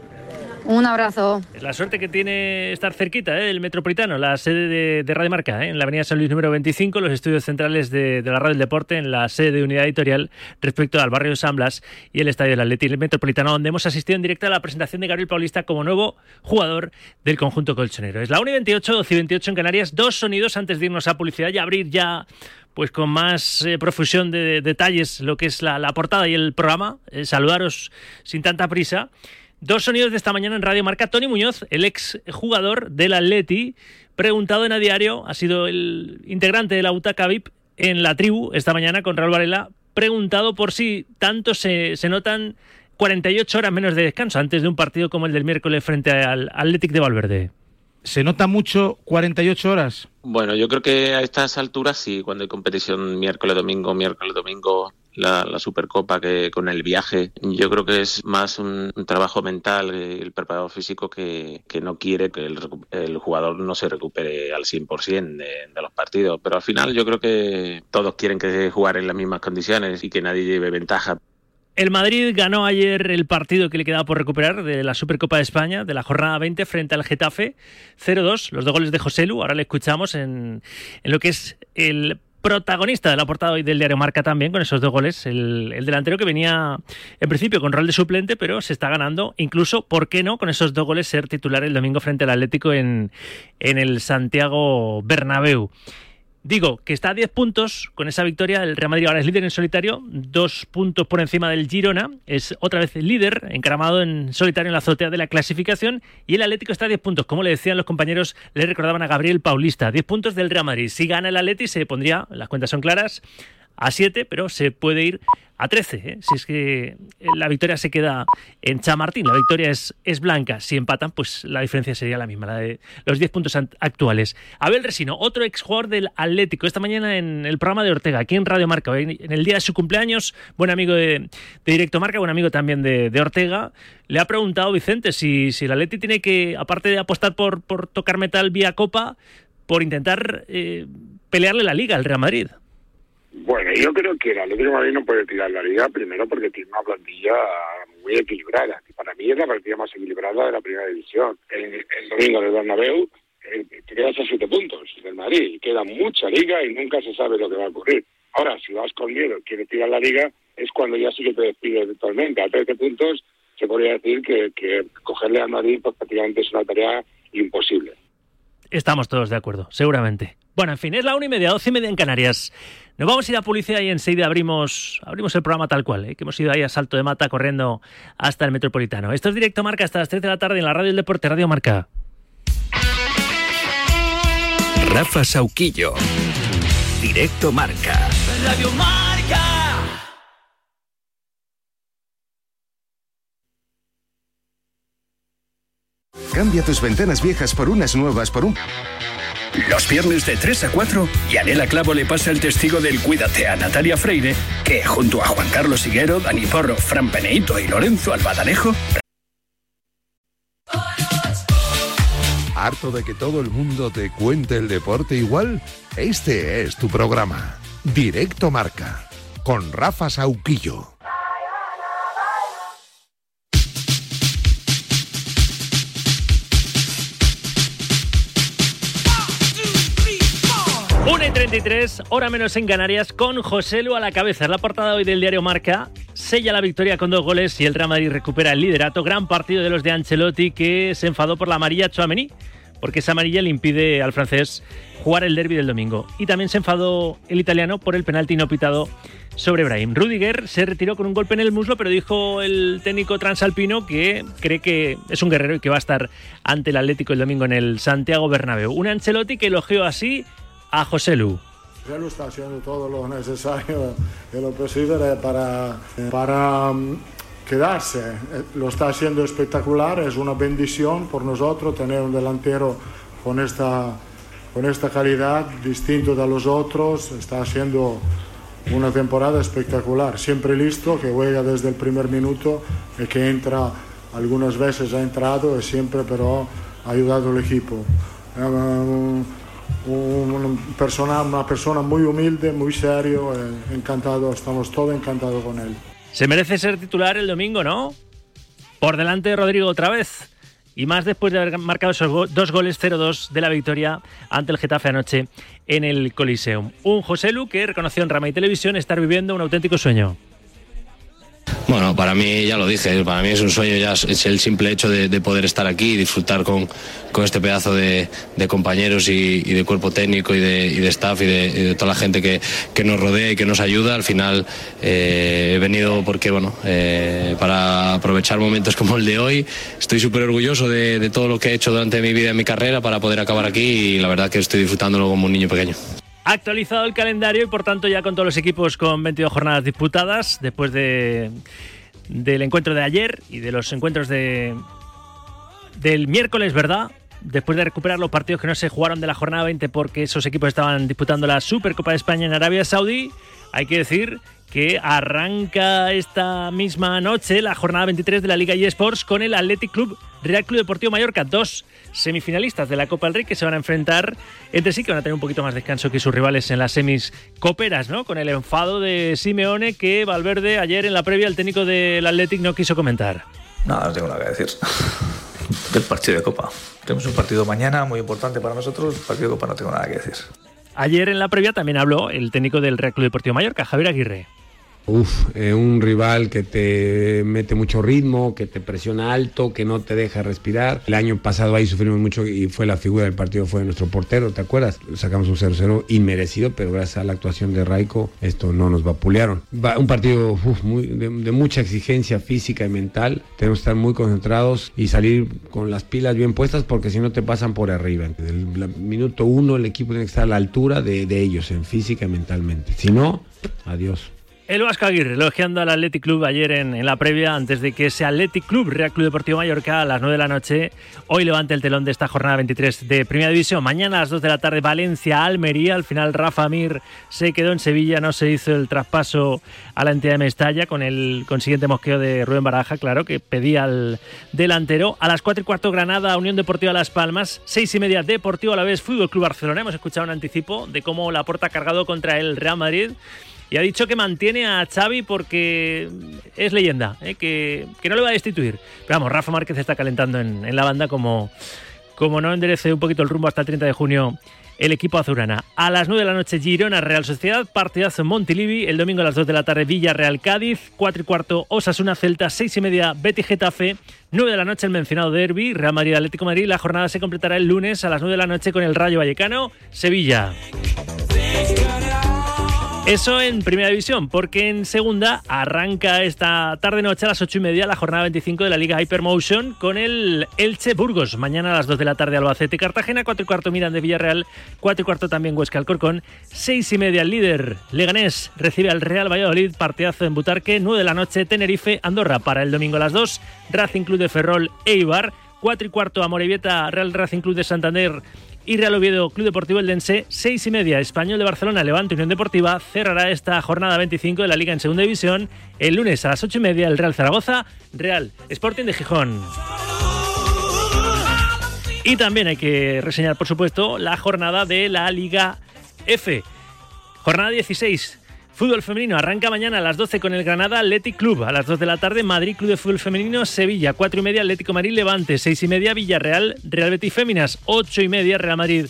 Un abrazo.
La suerte que tiene estar cerquita ¿eh? del Metropolitano, la sede de, de Radio Marca, ¿eh? en la Avenida San Luis número 25, los estudios centrales de, de la Radio del Deporte, en la sede de Unidad Editorial respecto al barrio de San Blas y el Estadio del Atleti, el Metropolitano, donde hemos asistido en directo a la presentación de Gabriel Paulista como nuevo jugador del conjunto colchonero. Es la 1 y 28, 12 y 28 en Canarias. Dos sonidos antes de irnos a publicidad y abrir ya pues con más eh, profusión de, de detalles lo que es la, la portada y el programa. Eh, saludaros sin tanta prisa. Dos sonidos de esta mañana en Radio Marca. Tony Muñoz, el ex jugador del Atleti, preguntado en a diario, ha sido el integrante de la Butaca VIP en la tribu esta mañana con Raúl Varela, preguntado por si tanto se, se notan 48 horas menos de descanso antes de un partido como el del miércoles frente al Athletic de Valverde.
¿Se nota mucho 48 horas?
Bueno, yo creo que a estas alturas sí, cuando hay competición miércoles, domingo, miércoles, domingo, la, Supercopa que con el viaje. Yo creo que es más un, trabajo mental, eh, el preparador físico que, que no quiere que el, jugador no se recupere al 100% de, de, los partidos. Pero al final yo creo que todos quieren que jugar en las mismas condiciones y que nadie lleve ventaja.
El Madrid ganó ayer el partido que le quedaba por recuperar de la Supercopa de España, de la jornada 20, frente al Getafe, 0-2, los dos goles de José Lu. Ahora le escuchamos en, en lo que es el protagonista de la portada hoy del diario Marca también con esos dos goles. El, el, delantero que venía en principio con rol de suplente, pero se está ganando, incluso, ¿por qué no? Con esos dos goles ser titular el domingo frente al Atlético en, en el Santiago Bernabéu. Digo que está a 10 puntos con esa victoria. El Real Madrid ahora es líder en solitario, dos puntos por encima del Girona. Es otra vez líder, encaramado en solitario en la azotea de la clasificación. Y el Atlético está a 10 puntos. Como le decían los compañeros, le recordaban a Gabriel Paulista. 10 puntos del Real Madrid. Si gana el Atlético, se pondría, las cuentas son claras, a 7, pero se puede ir a 13. ¿eh? Si es que la victoria se queda en Chamartín, la victoria es, es blanca. Si empatan, pues la diferencia sería la misma, la de los 10 puntos actuales. Abel Resino, otro exjugador del Atlético, esta mañana en el programa de Ortega, aquí en Radio Marca, en el día de su cumpleaños, buen amigo de, Directo Marca, buen amigo también de, de, Ortega, le ha preguntado Vicente si, si el Atlético tiene que, aparte de apostar por, por tocar metal vía Copa, por intentar eh, pelearle la liga al Real Madrid.
Bueno, yo creo que el Atlético de Madrid no puede tirar la liga primero porque tiene una plantilla muy equilibrada. Para mí es la plantilla más equilibrada de la primera división. El, el domingo del Bernabéu eh, te quedas a siete puntos del Madrid. Queda mucha liga y nunca se sabe lo que va a ocurrir. Ahora, si vas con miedo, quieres tirar la liga, es cuando ya sí que te despides totalmente. A 13 puntos se podría decir que, que cogerle al Madrid pues, prácticamente es una tarea imposible.
Estamos todos de acuerdo, seguramente. Bueno, en fin, es la una y media, doce y media en Canarias. Nos vamos a ir a publicidad y enseguida abrimos, abrimos el programa tal cual, ¿eh? que hemos ido ahí a salto de mata corriendo hasta el Metropolitano. Esto es Directo Marca hasta las 3 de la tarde en la Radio del Deporte, Radio Marca.
Rafa Sauquillo, Directo Marca.
Radio Marca.
Cambia tus ventanas viejas por unas nuevas por un...
Los viernes de 3 a 4, Yanela Clavo le pasa el testigo del Cuídate a Natalia Freire, que junto a Juan Carlos Higuero, Dani Porro, Fran Peneito y Lorenzo Albadalejo.
¿Harto de que todo el mundo te cuente el deporte igual? Este es tu programa. Directo Marca. Con Rafa Sauquillo.
Una y 33, hora menos en Canarias, con José Lu a la cabeza. La portada hoy del diario Marca. Sella la victoria con dos goles y el Real Madrid recupera el liderato. Gran partido de los de Ancelotti que se enfadó por la amarilla Chouameni, porque esa amarilla le impide al francés jugar el derby del domingo. Y también se enfadó el italiano por el penalti no pitado sobre Brahim. Rudiger se retiró con un golpe en el muslo, pero dijo el técnico transalpino que cree que es un guerrero y que va a estar ante el Atlético el domingo en el Santiago Bernabéu. Un Ancelotti que elogió así a José Lu.
Él está haciendo todo lo necesario y lo posible para, para um, quedarse. Lo está haciendo espectacular, es una bendición por nosotros tener un delantero con esta, con esta calidad, distinto de los otros. Está haciendo una temporada espectacular, siempre listo, que juega desde el primer minuto y que entra, algunas veces ha entrado y siempre pero ha ayudado al equipo. Um, una persona, una persona muy humilde, muy serio, eh, encantado, estamos todos encantados con él.
Se merece ser titular el domingo, ¿no? Por delante de Rodrigo otra vez. Y más después de haber marcado esos dos goles 0-2 de la victoria ante el Getafe anoche en el Coliseum. Un José Lu que reconoció en Rama y Televisión estar viviendo un auténtico sueño.
Bueno, para mí ya lo dije, para mí es un sueño ya es el simple hecho de, de poder estar aquí y disfrutar con, con este pedazo de, compañeros y, de cuerpo técnico y de, staff y de, y de, toda la gente que, que, nos rodea y que nos ayuda. Al final eh, he venido porque, bueno, eh, para aprovechar momentos como el de hoy. Estoy súper orgulloso de, de todo lo que he hecho durante mi vida y mi carrera para poder acabar aquí y la verdad que estoy disfrutándolo como un niño pequeño
actualizado el calendario y por tanto ya con todos los equipos con 22 jornadas disputadas después de, del encuentro de ayer y de los encuentros de del miércoles, ¿verdad? Después de recuperar los partidos que no se jugaron de la jornada 20 porque esos equipos estaban disputando la Supercopa de España en Arabia Saudí, hay que decir que arranca esta misma noche la jornada 23 de la Liga eSports con el Athletic Club Real Club Deportivo Mallorca, dos semifinalistas de la Copa del Rey que se van a enfrentar entre sí, que van a tener un poquito más descanso que sus rivales en las semis coperas, ¿no? Con el enfado de Simeone que Valverde ayer en la previa el técnico del Athletic no quiso comentar.
Nada, no tengo nada que decir. Del partido de Copa. Tenemos un partido mañana muy importante para nosotros. El partido de Copa no tengo nada que decir.
Ayer en la previa también habló el técnico del Real Club Deportivo Mallorca, Javier Aguirre.
Uf, eh, un rival que te mete mucho ritmo, que te presiona alto, que no te deja respirar. El año pasado ahí sufrimos mucho y fue la figura del partido, fue nuestro portero, ¿te acuerdas? Sacamos un 0-0 inmerecido, pero gracias a la actuación de Raico, esto no nos vapulearon. Va, un partido muy, de, mucha exigencia física y mental. Tenemos que estar muy concentrados y salir con las pilas bien puestas porque si no te pasan por arriba. Desde el minuto uno el equipo tiene que estar a la altura de, de ellos, en física y mentalmente. Si no, adiós.
El Vasco Aguirre elogiando al Athletic Club ayer en, la previa, antes de que ese Athletic Club, Real Club Deportivo Mallorca, a las 9 de la noche, hoy levante el telón de esta jornada 23 de Primera División. Mañana a las 2 de la tarde, Valencia, Almería. Al final, Rafa Mir se quedó en Sevilla, no se hizo el traspaso a la entidad de Mestalla con el consiguiente mosqueo de Rubén Baraja, claro, que pedía al delantero. A las 4 y cuarto, Granada, Unión Deportiva Las Palmas. 6 y media, Deportivo a la vez, Fútbol Club Barcelona. Hemos escuchado un anticipo de cómo la porta cargado contra el Real Madrid. Y ha dicho que mantiene a Xavi porque es leyenda, ¿eh? que, que, no le va a destituir. Pero vamos, Rafa Márquez está calentando en, en, la banda como, como no enderece un poquito el rumbo hasta el 30 de junio el equipo azurana. A las 9 de la noche Girona Real Sociedad, partidazo en Montilivi, el domingo a las 2 de la tarde Villa Real Cádiz, 4 y cuarto Osasuna Celta, 6 y media Betty Getafe, 9 de la noche el mencionado Derby, Real Madrid Atlético Madrid. La jornada se completará el lunes a las 9 de la noche con el Rayo Vallecano, Sevilla. Eso en primera división, porque en segunda arranca esta tarde-noche a las 8 y media la jornada 25 de la Liga Hypermotion con el Elche Burgos. Mañana a las 2 de la tarde Albacete Cartagena, 4 y cuarto Miran de Villarreal, 4 y cuarto también Huesca Alcorcón, 6 y media el líder Leganés recibe al Real Valladolid, partidazo en Butarque, 9 de la noche Tenerife Andorra para el domingo a las 2, Racing Club de Ferrol Eibar, 4 y cuarto Amorebieta Real Racing Club de Santander y Real Oviedo Club Deportivo Eldense, 6 y media. Español de Barcelona, Levante Unión Deportiva cerrará esta jornada 25 de la Liga en Segunda División. El lunes a las 8 y media, el Real Zaragoza, Real Sporting de Gijón. Y también hay que reseñar, por supuesto, la jornada de la Liga F. Jornada 16. Fútbol femenino arranca mañana a las 12 con el Granada Athletic Club. A las 2 de la tarde, Madrid Club de Fútbol Femenino, Sevilla. 4 y media, Atlético Madrid Levante. 6 y media, Villarreal, Real Betis Féminas. 8 y media, Real Madrid.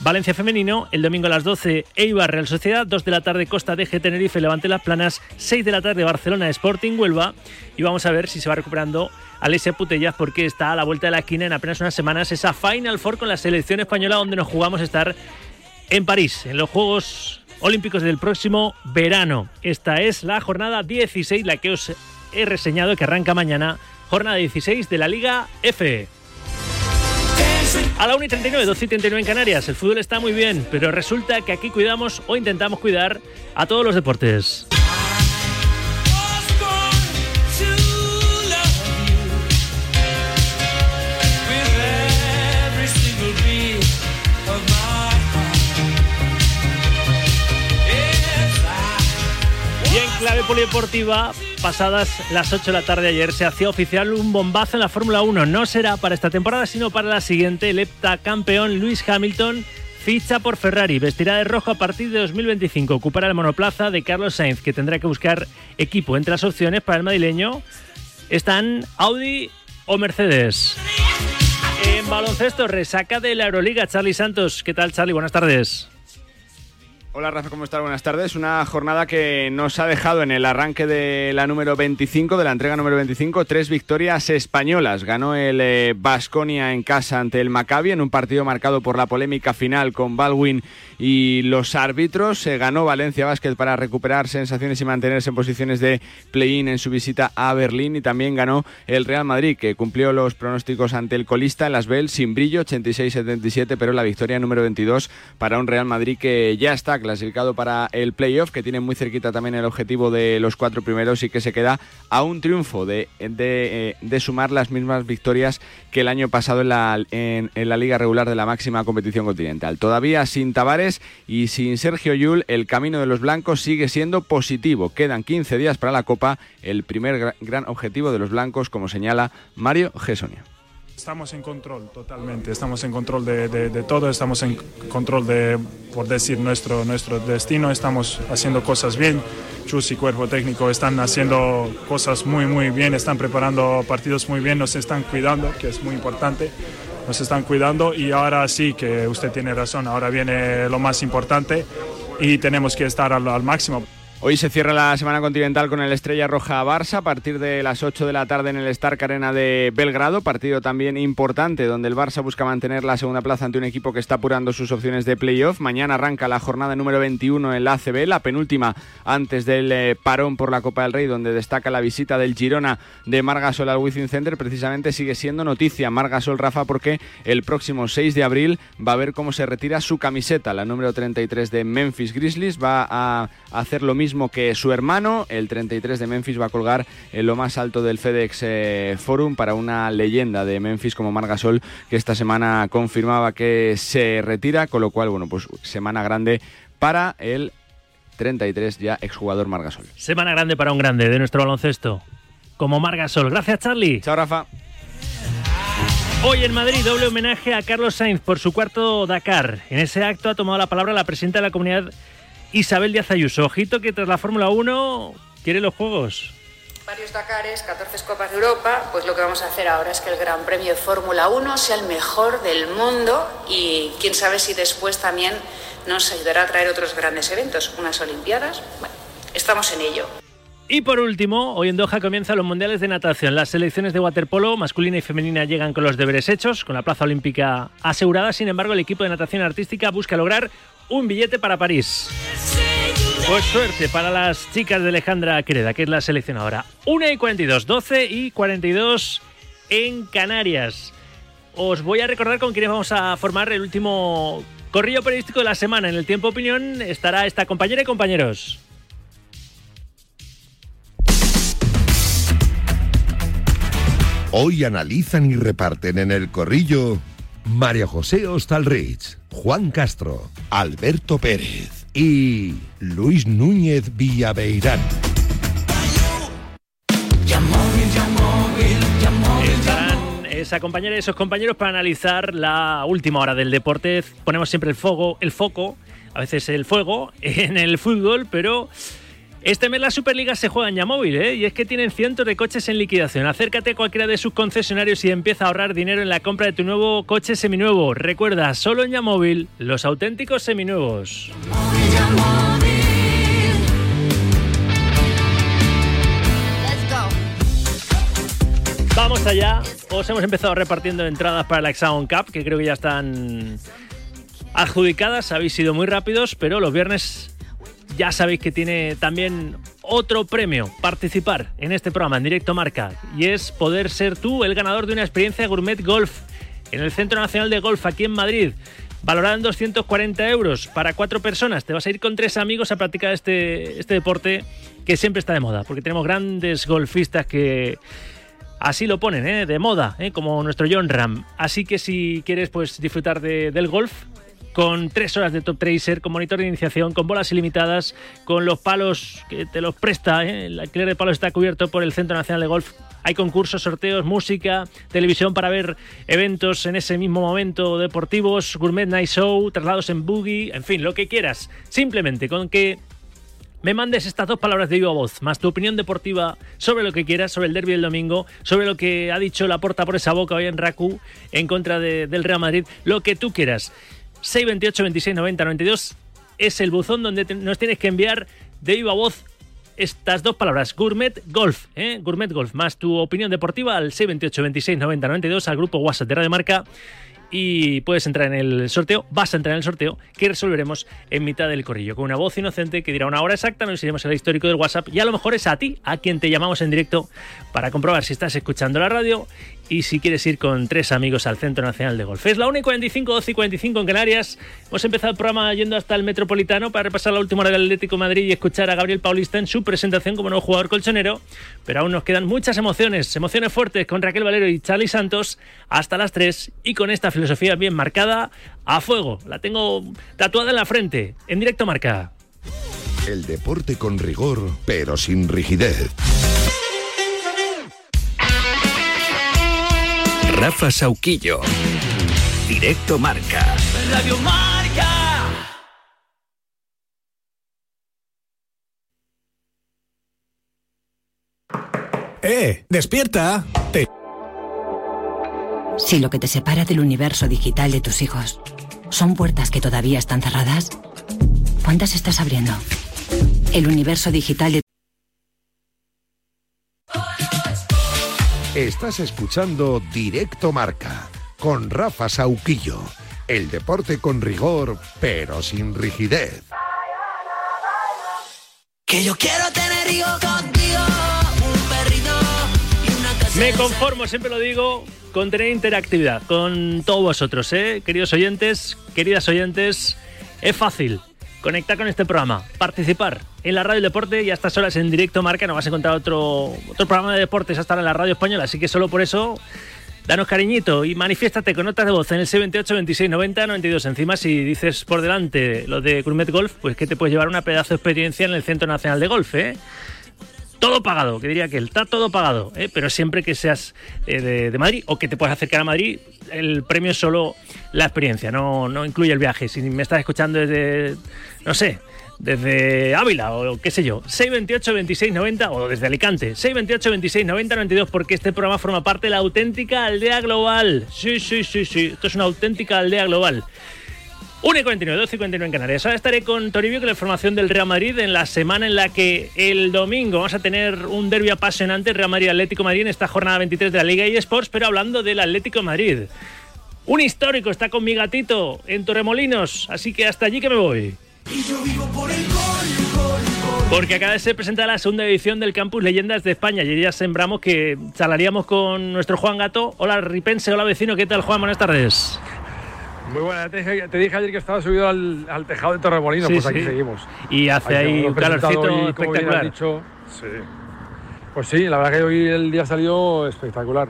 Valencia Femenino, el domingo a las 12, Eibar Real Sociedad, 2 de la tarde Costa de Tenerife, Levante Las Planas, 6 de la tarde Barcelona Sporting Huelva y vamos a ver si se va recuperando Alessia Putellas porque está a la vuelta de la esquina en apenas unas semanas esa Final Four con la selección española donde nos jugamos estar en París, en los Juegos Olímpicos del próximo verano. Esta es la jornada 16, la que os he reseñado que arranca mañana, jornada 16 de la Liga F. A la 1 y 39, 12 y 39 en Canarias. El fútbol está muy bien, pero resulta que aquí cuidamos o intentamos cuidar a todos los deportes. Clave polideportiva, pasadas las 8 de la tarde ayer, se hacía oficial un bombazo en la Fórmula 1. No será para esta temporada, sino para la siguiente. El heptacampeón Luis Hamilton ficha por Ferrari. Vestirá de rojo a partir de 2025. Ocupará la monoplaza de Carlos Sainz, que tendrá que buscar equipo. Entre las opciones para el madrileño están Audi o Mercedes. En baloncesto, resaca de la Euroliga. Charlie Santos. ¿Qué tal, Charlie? Buenas tardes.
Hola Rafa, ¿cómo estás? Buenas tardes. Una jornada que nos ha dejado en el arranque de la número 25, de la entrega número 25, tres victorias españolas. Ganó el Basconia en casa ante el Maccabi en un partido marcado por la polémica final con Baldwin y los árbitros. Se ganó Valencia Basket para recuperar sensaciones y mantenerse en posiciones de play-in en su visita a Berlín y también ganó el Real Madrid que cumplió los pronósticos ante el colista en las Bell sin brillo 86-77, pero la victoria número 22 para un Real Madrid que ya está clasificado para el playoff, que tiene muy cerquita también el objetivo de los cuatro primeros y que se queda a un triunfo de, de, de sumar las mismas victorias que el año pasado en la, en, en la liga regular de la máxima competición continental. Todavía sin Tavares y sin Sergio Yul, el camino de los blancos sigue siendo positivo. Quedan 15 días para la Copa, el primer gran objetivo de los blancos, como señala Mario Gesonia.
Estamos en control totalmente, estamos en control de, de, todo, estamos en control de, por decir, nuestro, nuestro destino, estamos haciendo cosas bien, Chus y cuerpo técnico están haciendo cosas muy, muy bien, están preparando partidos muy bien, nos están cuidando, que es muy importante, nos están cuidando y ahora sí que usted tiene razón, ahora viene lo más importante y tenemos que estar al máximo.
Hoy se cierra la semana continental con el Estrella Roja Barça a partir de las 8 de la tarde en el Stark Arena de Belgrado, partido también importante donde el Barça busca mantener la segunda plaza ante un equipo que está apurando sus opciones de playoff. Mañana arranca la jornada número 21 en la ACB, la penúltima antes del eh, parón por la Copa del Rey, donde destaca la visita del Girona de Margasol al Wizzing Center. Precisamente sigue siendo noticia Margasol Rafa porque el próximo 6 de abril va a ver cómo se retira su camiseta, la número 33 de Memphis Grizzlies. Va a hacer lo mismo que su hermano. El 33 de Memphis va a colgar en lo más alto del FedEx eh, Forum para una leyenda de Memphis como Margasol, que esta semana confirmaba que se retira, con lo cual, bueno, pues semana grande para el 33 ya exjugador Margasol.
Semana grande para un grande de nuestro baloncesto, como Margasol. Gracias, Charlie.
Chao, Rafa.
Hoy en Madrid, doble homenaje a Carlos Sainz por su cuarto Dakar. En ese acto ha tomado la palabra la presidenta de la comunidad Isabel Díaz Ayuso. Ojito que tras la Fórmula 1 quiere los juegos.
Varios Dakares, 14 Copas de Europa, pues lo que vamos a hacer ahora es que el Gran Premio de Fórmula 1 sea el mejor del mundo y quién sabe si después también nos ayudará a traer otros grandes eventos, unas Olimpiadas. Bueno, estamos en ello.
Y por último, hoy en Doha comienzan los mundiales de natación. Las selecciones de waterpolo masculina y femenina llegan con los deberes hechos, con la plaza olímpica asegurada. Sin embargo, el equipo de natación artística busca lograr un billete para París. Pues suerte para las chicas de Alejandra Quereda, que es la seleccionadora. 1 y 42, 12 y 42 en Canarias. Os voy a recordar con quienes vamos a formar el último corrillo periodístico de la semana. En el tiempo opinión estará esta compañera y compañeros.
Hoy analizan y reparten en el corrillo María José Ostalrich, Juan Castro, Alberto Pérez y Luis Núñez Villaveirán.
Estarán esa compañera y esos compañeros para analizar la última hora del deporte. Ponemos siempre el foco, el foco, a veces el fuego en el fútbol, pero este mes la Superliga se juega en Yamóvil, ¿eh? y es que tienen cientos de coches en liquidación. Acércate a cualquiera de sus concesionarios y empieza a ahorrar dinero en la compra de tu nuevo coche seminuevo. Recuerda, solo en Yamóvil, los auténticos seminuevos. Vamos allá. Os hemos empezado repartiendo entradas para la Hexagon Cup, que creo que ya están adjudicadas. Habéis sido muy rápidos, pero los viernes ya sabéis que tiene también otro premio, participar en este programa en directo marca, y es poder ser tú el ganador de una experiencia gourmet golf en el Centro Nacional de Golf aquí en Madrid. Valorada en 240 euros para cuatro personas. Te vas a ir con tres amigos a practicar este, este deporte que siempre está de moda, porque tenemos grandes golfistas que así lo ponen, ¿eh? de moda, ¿eh? como nuestro John Ram. Así que si quieres pues disfrutar de, del golf, con tres horas de top tracer, con monitor de iniciación, con bolas ilimitadas, con los palos que te los presta. ¿eh? El alquiler de palos está cubierto por el Centro Nacional de Golf. Hay concursos, sorteos, música, televisión para ver eventos en ese mismo momento, deportivos, gourmet night show, traslados en buggy, en fin, lo que quieras. Simplemente con que me mandes estas dos palabras de viva voz, más tu opinión deportiva sobre lo que quieras, sobre el derby del domingo, sobre lo que ha dicho la porta por esa boca hoy en Raku en contra de, del Real Madrid, lo que tú quieras. 628 26 90 92 es el buzón donde nos tienes que enviar de viva voz estas dos palabras, Gourmet Golf, ¿eh? Gourmet Golf, más tu opinión deportiva al 628 26 90 92 al grupo WhatsApp de Radio Marca y puedes entrar en el sorteo, vas a entrar en el sorteo que resolveremos en mitad del corrillo con una voz inocente que dirá una hora exacta, nos iremos al histórico del WhatsApp y a lo mejor es a ti a quien te llamamos en directo para comprobar si estás escuchando la radio y si quieres ir con tres amigos al Centro Nacional de Golf. Es la 1 y 45, 12 y 45 en Canarias. Hemos empezado el programa yendo hasta el Metropolitano para repasar la última hora del Atlético Madrid y escuchar a Gabriel Paulista en su presentación como nuevo jugador colchonero. Pero aún nos quedan muchas emociones, emociones fuertes con Raquel Valero y Charlie Santos hasta las 3 y con esta filosofía bien marcada a fuego. La tengo tatuada en la frente, en directo marca.
El deporte con rigor, pero sin rigidez.
Rafa Sauquillo. Directo Marca.
Radio Marca.
¡Eh! ¡Despierta! Te...
Si lo que te separa del universo digital de tus hijos son puertas que todavía están cerradas, ¿cuántas estás abriendo? El universo digital de
Estás escuchando Directo Marca con Rafa Sauquillo. El deporte con rigor, pero sin rigidez.
Que yo quiero tener hijos contigo, un perrito y una casa.
Me conformo, siempre lo digo, con tener interactividad con todos vosotros, ¿eh? queridos oyentes, queridas oyentes. Es fácil conectar con este programa, participar en la radio deporte y a estas horas en directo marca no vas a encontrar otro, otro programa de deportes hasta en la radio española, así que solo por eso danos cariñito y manifiéstate con notas de voz en el 78 26 90 92 encima si dices por delante lo de Grumet Golf pues que te puedes llevar una pedazo de experiencia en el Centro Nacional de Golf ¿eh? Todo pagado, que diría que está todo pagado, ¿eh? pero siempre que seas eh, de, de, Madrid o que te puedas acercar a Madrid, el premio es solo la experiencia, no, no incluye el viaje. Si me estás escuchando desde, no sé, desde Ávila o qué sé yo, 628 26 90 o desde Alicante, 628 26 90 92 porque este programa forma parte de la auténtica aldea global. Sí, sí, sí, sí, esto es una auténtica aldea global. 1 y 49, 12 y 49 en Canarias. Ahora estaré con Toribio con la información del Real Madrid en la semana en la que el domingo vamos a tener un derbi apasionante Real Madrid-Atlético Madrid en esta jornada 23 de la Liga eSports, pero hablando del Atlético Madrid. Un histórico está con mi gatito en Torremolinos, así que hasta allí que me voy. Porque acaba de ser presentada la segunda edición del Campus Leyendas de España y ya sembramos que charlaríamos con nuestro Juan Gato. Hola Ripense, hola vecino, ¿qué tal Juan? Buenas tardes.
Muy buena, te dije, te dije, ayer que estaba subido al, al tejado de Torremolinos,
Sí,
pues
sí.
aquí seguimos.
Y hace ahí un calorcito
como bien
espectacular.
dicho, sí. Pues sí, la verdad que hoy el día salió espectacular.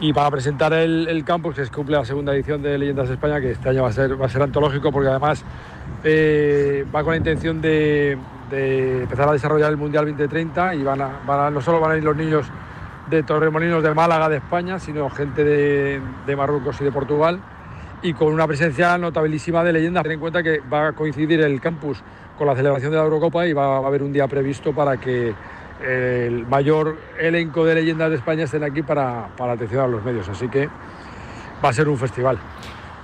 Y para presentar el, el campus, que se cumple la segunda edición de Leyendas de España, que este año va a ser, va a ser antológico, porque además eh, va con la intención de, de empezar a desarrollar el Mundial 2030 y van a, van a- no solo van a ir los niños de Torremolinos de Málaga, de España, sino gente de, de Marruecos y de Portugal y con una presencia notabilísima de leyendas. Ten en cuenta que va a coincidir el campus con la celebración de la Eurocopa y va, a haber un día previsto para que el mayor elenco de leyendas de España estén aquí para, para atención a los medios. Así que va a ser un festival.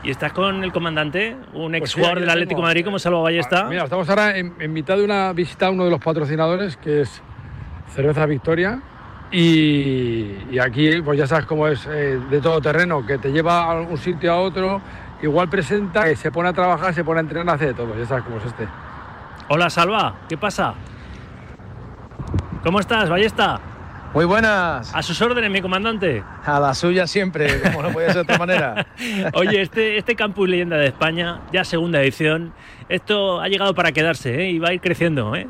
Y estás con el comandante, un
Pues
ex jugador del Atlético de Madrid como Salva Ballesta.
Mira, estamos ahora en, en mitad de una visita a uno de los patrocinadores, que es Cerveza Victoria. Y, y aquí, pues ya sabes cómo es eh, de todo terreno, que te lleva a un sitio a otro, igual presenta, que se pone a trabajar, se pone a entrenar, hace de todo, ya sabes cómo es este.
Hola Salva, ¿qué pasa? ¿Cómo estás, Ballesta?
Muy buenas.
A sus órdenes, mi comandante.
A la suya siempre, como no podía ser de otra manera.
Oye, este, este Campus Leyenda de España, ya segunda edición, esto ha llegado para quedarse ¿eh? y va a ir creciendo. ¿eh?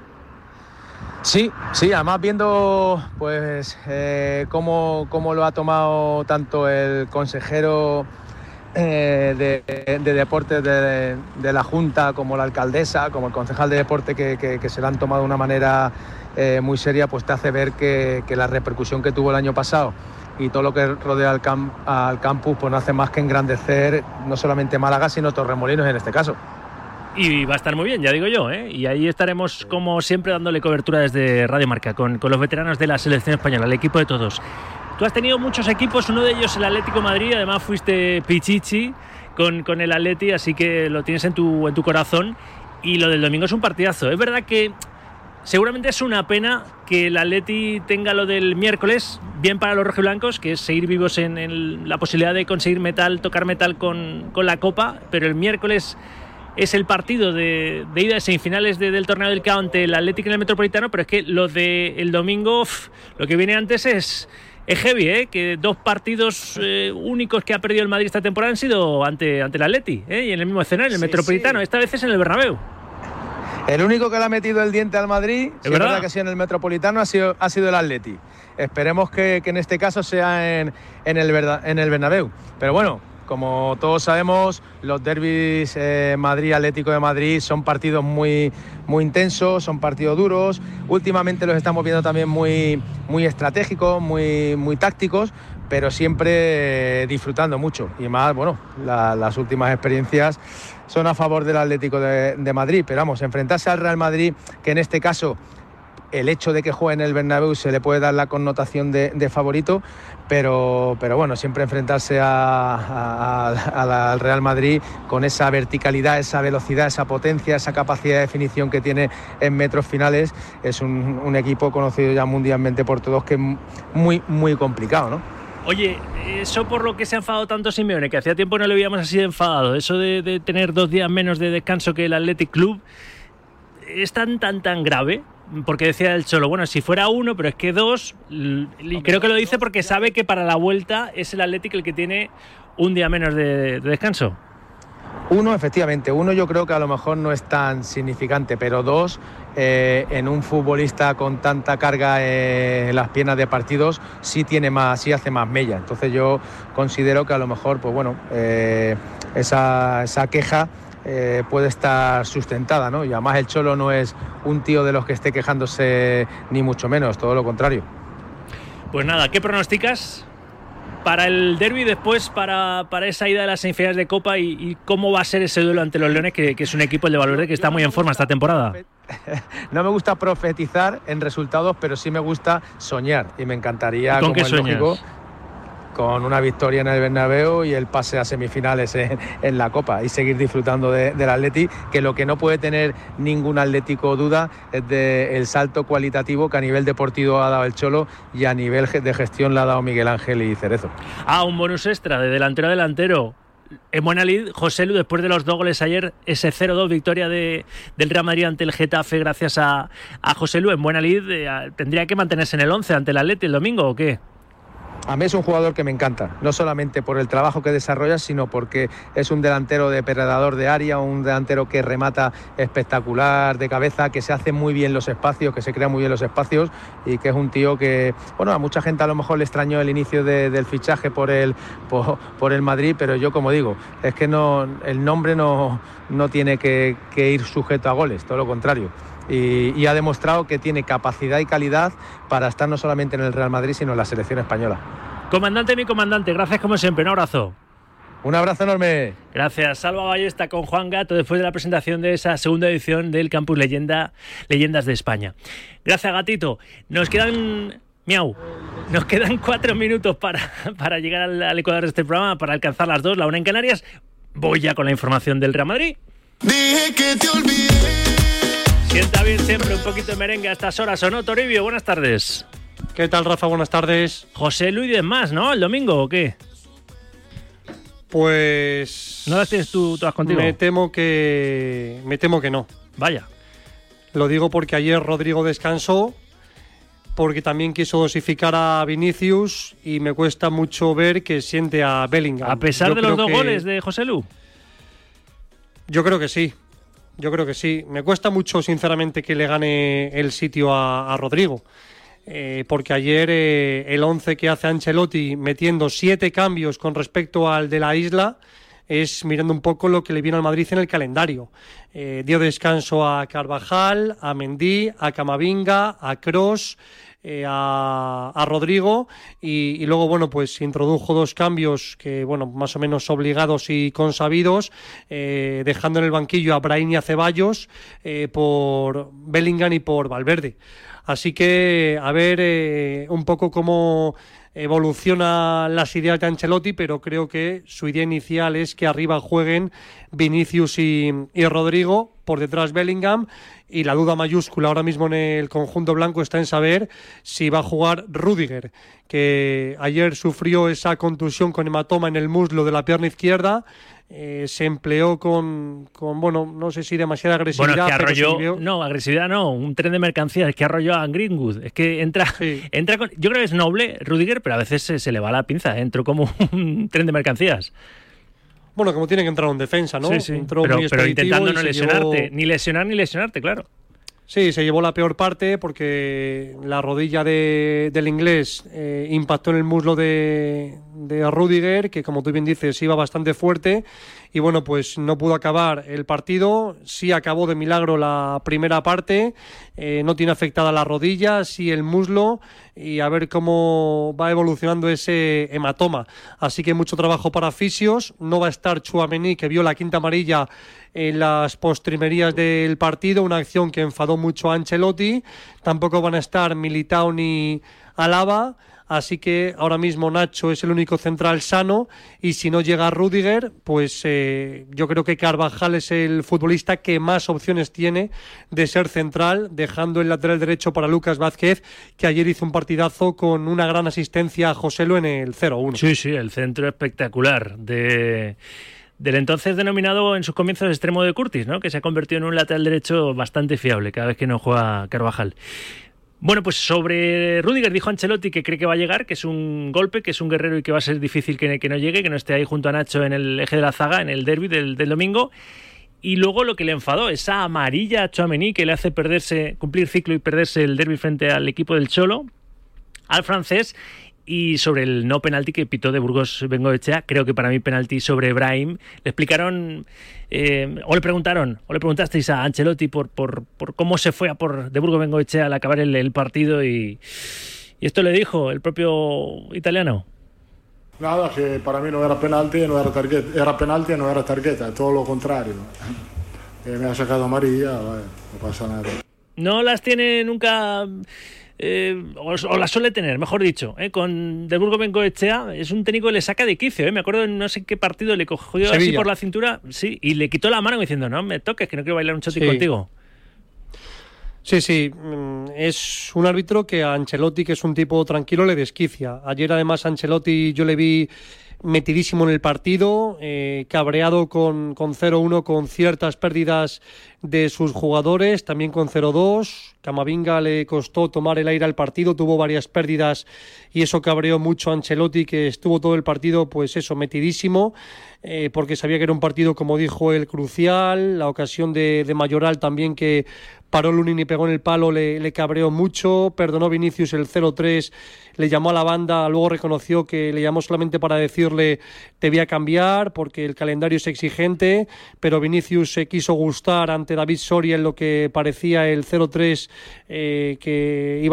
Sí, sí, además viendo pues eh, cómo, cómo lo ha tomado tanto el consejero eh, de, de deportes de, la Junta como la alcaldesa, como el concejal de deporte que, que- se lo han tomado de una manera eh, muy seria, pues te hace ver que, que la repercusión que tuvo el año pasado y todo lo que rodea al, cam- al campus pues no hace más que engrandecer no solamente Málaga, sino Torremolinos en este caso.
Y va a estar muy bien, ya digo yo. ¿eh? Y ahí estaremos, como siempre, dándole cobertura desde Radio Marca con, con los veteranos de la selección española, el equipo de todos. Tú has tenido muchos equipos, uno de ellos el Atlético Madrid, además fuiste Pichichi con, con el Atleti, así que lo tienes en tu, en tu corazón. Y lo del domingo es un partidazo. Es verdad que seguramente es una pena que el Atleti tenga lo del miércoles, bien para los rojiblancos, que es seguir vivos en, en la posibilidad de conseguir metal, tocar metal con, con la Copa, pero el miércoles es el partido de, de ida de semifinales de- del torneo del CAO ante el Atlético en el Metropolitano, pero es que lo del domingo, uf, lo que viene antes es, es heavy, ¿eh? Que dos partidos eh, únicos que ha perdido el Madrid esta temporada han sido ante, ante el Atleti, ¿eh? Y en el mismo escenario, en el
Sí,
Metropolitano. Esta vez es en el Bernabéu.
El único que le ha metido el diente al Madrid, si es
verdad?
que sí en el Metropolitano, ha sido, ha sido el Atleti. Esperemos que, que en este caso sea en, en el, en el Bernabéu. Pero bueno, como todos sabemos, los derbis eh, Madrid-Atlético de Madrid son partidos muy, muy intensos, son partidos duros. Últimamente los estamos viendo también muy, muy estratégicos, muy, muy tácticos, pero siempre eh, disfrutando mucho. Y más, bueno, la- las últimas experiencias son a favor del Atlético de, Madrid. Pero vamos, enfrentarse al Real Madrid, que en este caso el hecho de que juegue en el Bernabéu se le puede dar la connotación de favorito, pero, pero bueno, siempre enfrentarse al Real Madrid con esa verticalidad, esa velocidad, esa potencia, esa capacidad de definición que tiene en metros finales, es un, equipo conocido ya mundialmente por todos que es muy, muy complicado, ¿no?
Oye, eso por lo que se ha enfadado tanto Simeone, que hacía tiempo no le veíamos así enfadado. Eso de tener dos días menos de descanso que el Athletic Club, ¿es tan, tan, tan grave? Porque decía el Cholo, bueno, si fuera uno, pero es que dos, y creo que lo dice porque sabe que para la vuelta es el Athletic el que tiene un día menos de, de descanso.
Uno, efectivamente, uno yo creo que a lo mejor no es tan significante, pero dos, eh, en un futbolista con tanta carga eh, en las piernas de partidos, sí tiene más, sí hace más mella. Entonces yo considero que a lo mejor, pues bueno, eh, esa, esa queja eh, puede estar sustentada, ¿no? Y además el Cholo no es un tío de los que esté quejándose ni mucho menos, todo lo contrario.
Pues nada, ¿qué pronosticas para el derby después para, para esa ida de las semifinales de Copa y, y cómo va a ser ese duelo ante los Leones, que, que es un equipo, el de Valverde, que está muy en forma esta temporada?
No me gusta profetizar en resultados, pero sí me gusta soñar y me encantaría,
¿Con
como
qué
es lógico, con una victoria en el Bernabéu y el pase a semifinales en, la Copa y seguir disfrutando de- del Atleti, que lo que no puede tener ningún atlético duda es del salto cualitativo que a nivel deportivo ha dado el Cholo y a nivel de gestión le ha dado Miguel Ángel y Cerezo.
Ah, un bonus extra de delantero a delantero. En buena lid, José Lu, después de los dos goles ayer, ese 0-2 victoria de, del Real Madrid ante el Getafe gracias a, a José Lu, en buena lid, eh, ¿tendría que mantenerse en el 11 ante el Atleti el domingo o qué?
A mí es un jugador que me encanta, no solamente por el trabajo que desarrolla, sino porque es un delantero depredador de área, un delantero que remata espectacular de cabeza, que se hace muy bien los espacios, que se crea muy bien los espacios y que es un tío que, bueno, a mucha gente a lo mejor le extrañó el inicio de- del fichaje por el, por, el Madrid, pero yo como digo, es que no, el nombre no, no tiene que ir sujeto a goles, todo lo contrario. Y, y ha demostrado que tiene capacidad y calidad para estar no solamente en el Real Madrid, sino en la selección española.
Comandante, mi comandante, gracias como siempre, un abrazo.
Un abrazo enorme.
Gracias. Salva Ballesta con Juan Gato después de la presentación de esa segunda edición del Campus Leyenda, Leyendas de España. Gracias, Gatito. Nos quedan. Miau. Nos quedan cuatro minutos para, para llegar al, al ecuador de este programa, para alcanzar las dos, la una en Canarias. Voy ya con la información del Real Madrid.
Dije que te olvidé.
Sienta bien siempre un poquito de merengue a estas horas, ¿o no, Toribio? Buenas tardes.
¿Qué tal, Rafa? Buenas tardes.
José Luis más, ¿no? ¿El domingo o qué?
Pues.
¿No las tienes tú todas contigo?
Me temo que. Me temo que no.
Vaya.
Lo digo porque ayer Rodrigo descansó, porque también quiso dosificar a Vinicius y me cuesta mucho ver que siente a Bellingham.
A pesar
Yo
de los dos
que-
goles de José Lu.
Yo creo que sí. Yo creo que sí. Me cuesta mucho, sinceramente, que le gane el sitio a, Rodrigo. Eh, porque ayer eh, el 11 que hace Ancelotti metiendo siete cambios con respecto al de la isla es mirando un poco lo que le viene al Madrid en el calendario. Eh, dio descanso a Carvajal, a Mendy, a Camavinga, a Cross, a, a Rodrigo y, luego, bueno, pues introdujo dos cambios que, bueno, más o menos obligados y consabidos, eh, dejando en el banquillo a Brahim y a Ceballos eh, por Bellingham y por Valverde. Así que a ver eh, un poco cómo evoluciona las ideas de Ancelotti, pero creo que su idea inicial es que arriba jueguen Vinicius y, y Rodrigo, por detrás Bellingham, y la duda mayúscula ahora mismo en el conjunto blanco está en saber si va a jugar Rudiger, que ayer sufrió esa contusión con hematoma en el muslo de la pierna izquierda, eh, se empleó con, con, bueno, no sé si demasiada agresividad.
Bueno, es que
pero
arrolló,
sirvió-
no, agresividad no, un tren de mercancías, es que arrolló a Greenwood, es que entra, entra con, yo creo que es noble Rudiger, pero a veces se, se le va la pinza, ¿eh? entró como un tren de mercancías.
Bueno, como tiene que entrar un defensa, ¿no?
Sí, sí,
Entró
pero,
muy
pero intentando no lesionarte, ni lesionar ni lesionarte, claro.
Sí, se llevó la peor parte porque la rodilla de- del inglés eh, impactó en el muslo de, de Rudiger, que como tú bien dices iba bastante fuerte y bueno, pues no pudo acabar el partido, sí acabó de milagro la primera parte, eh, no tiene afectada la rodilla, sí el muslo. Y a ver cómo va evolucionando ese hematoma. Así que mucho trabajo para fisios, no va a estar Chuamení que vio la quinta amarilla en las postrimerías del partido, una acción que enfadó mucho a Ancelotti. Tampoco van a estar Militao ni Alaba, así que ahora mismo Nacho es el único central sano y si no llega Rudiger, pues eh, yo creo que Carvajal es el futbolista que más opciones tiene de ser central, dejando el lateral derecho para Lucas Vázquez, que ayer hizo un partidazo con una gran asistencia a Joselo en el 0-1.
Sí, sí, el centro espectacular de del entonces denominado en sus comienzos extremo de Curtis, ¿no? que se ha convertido en un lateral derecho bastante fiable cada vez que no juega Carvajal. Bueno, pues sobre Rudiger dijo Ancelotti que cree que va a llegar, que es un golpe, que es un guerrero y que va a ser difícil que, no llegue, que no esté ahí junto a Nacho en el eje de la zaga, en el derby del, del domingo. Y luego lo que le enfadó, esa amarilla a Chouameni que le hace perderse, cumplir ciclo y perderse el derby frente al equipo del Cholo, al francés. Y sobre el no penalti que pitó de Burgos Bengoechea, creo que para mí penalti sobre Brahim. Le explicaron, eh, o le preguntaron, o le preguntasteis a Ancelotti por, por, por cómo se fue a por de Burgos Bengoechea al acabar el, el partido y, y esto le dijo el propio italiano.
Nada, que para mí no era penalti no era tarjeta. Era penalti no era tarjeta, todo lo contrario. Eh, me ha sacado amarilla, vale, no pasa nada.
No las tiene nunca, eh, o, o las suele tener, mejor dicho. eh, Con De Burgo Bengoechea es un técnico que le saca de quicio. eh, Me acuerdo en no sé qué partido le cogió así por la cintura, sí, y le quitó la mano diciendo, no me toques, que no quiero bailar un choti
Sí.
contigo.
Sí, sí, mm, es un árbitro que a Ancelotti, que es un tipo tranquilo, le desquicia. Ayer además Ancelotti yo le vi metidísimo en el partido, eh, cabreado con, con 0-1, con ciertas pérdidas de sus jugadores, también con 0-2. Camavinga le costó tomar el aire al partido, tuvo varias pérdidas y eso cabreó mucho a Ancelotti, que estuvo todo el partido, pues eso, metidísimo, eh, porque sabía que era un partido, como dijo él, crucial. La ocasión de, de Mayoral también que paró Lunin y pegó en el palo, le, le cabreó mucho, perdonó Vinicius el 0-3, le llamó a la banda, luego reconoció que le llamó solamente para decirle te voy a cambiar porque el calendario es exigente, pero Vinicius se quiso gustar ante David Soria en lo que parecía el 0-3 eh, que iba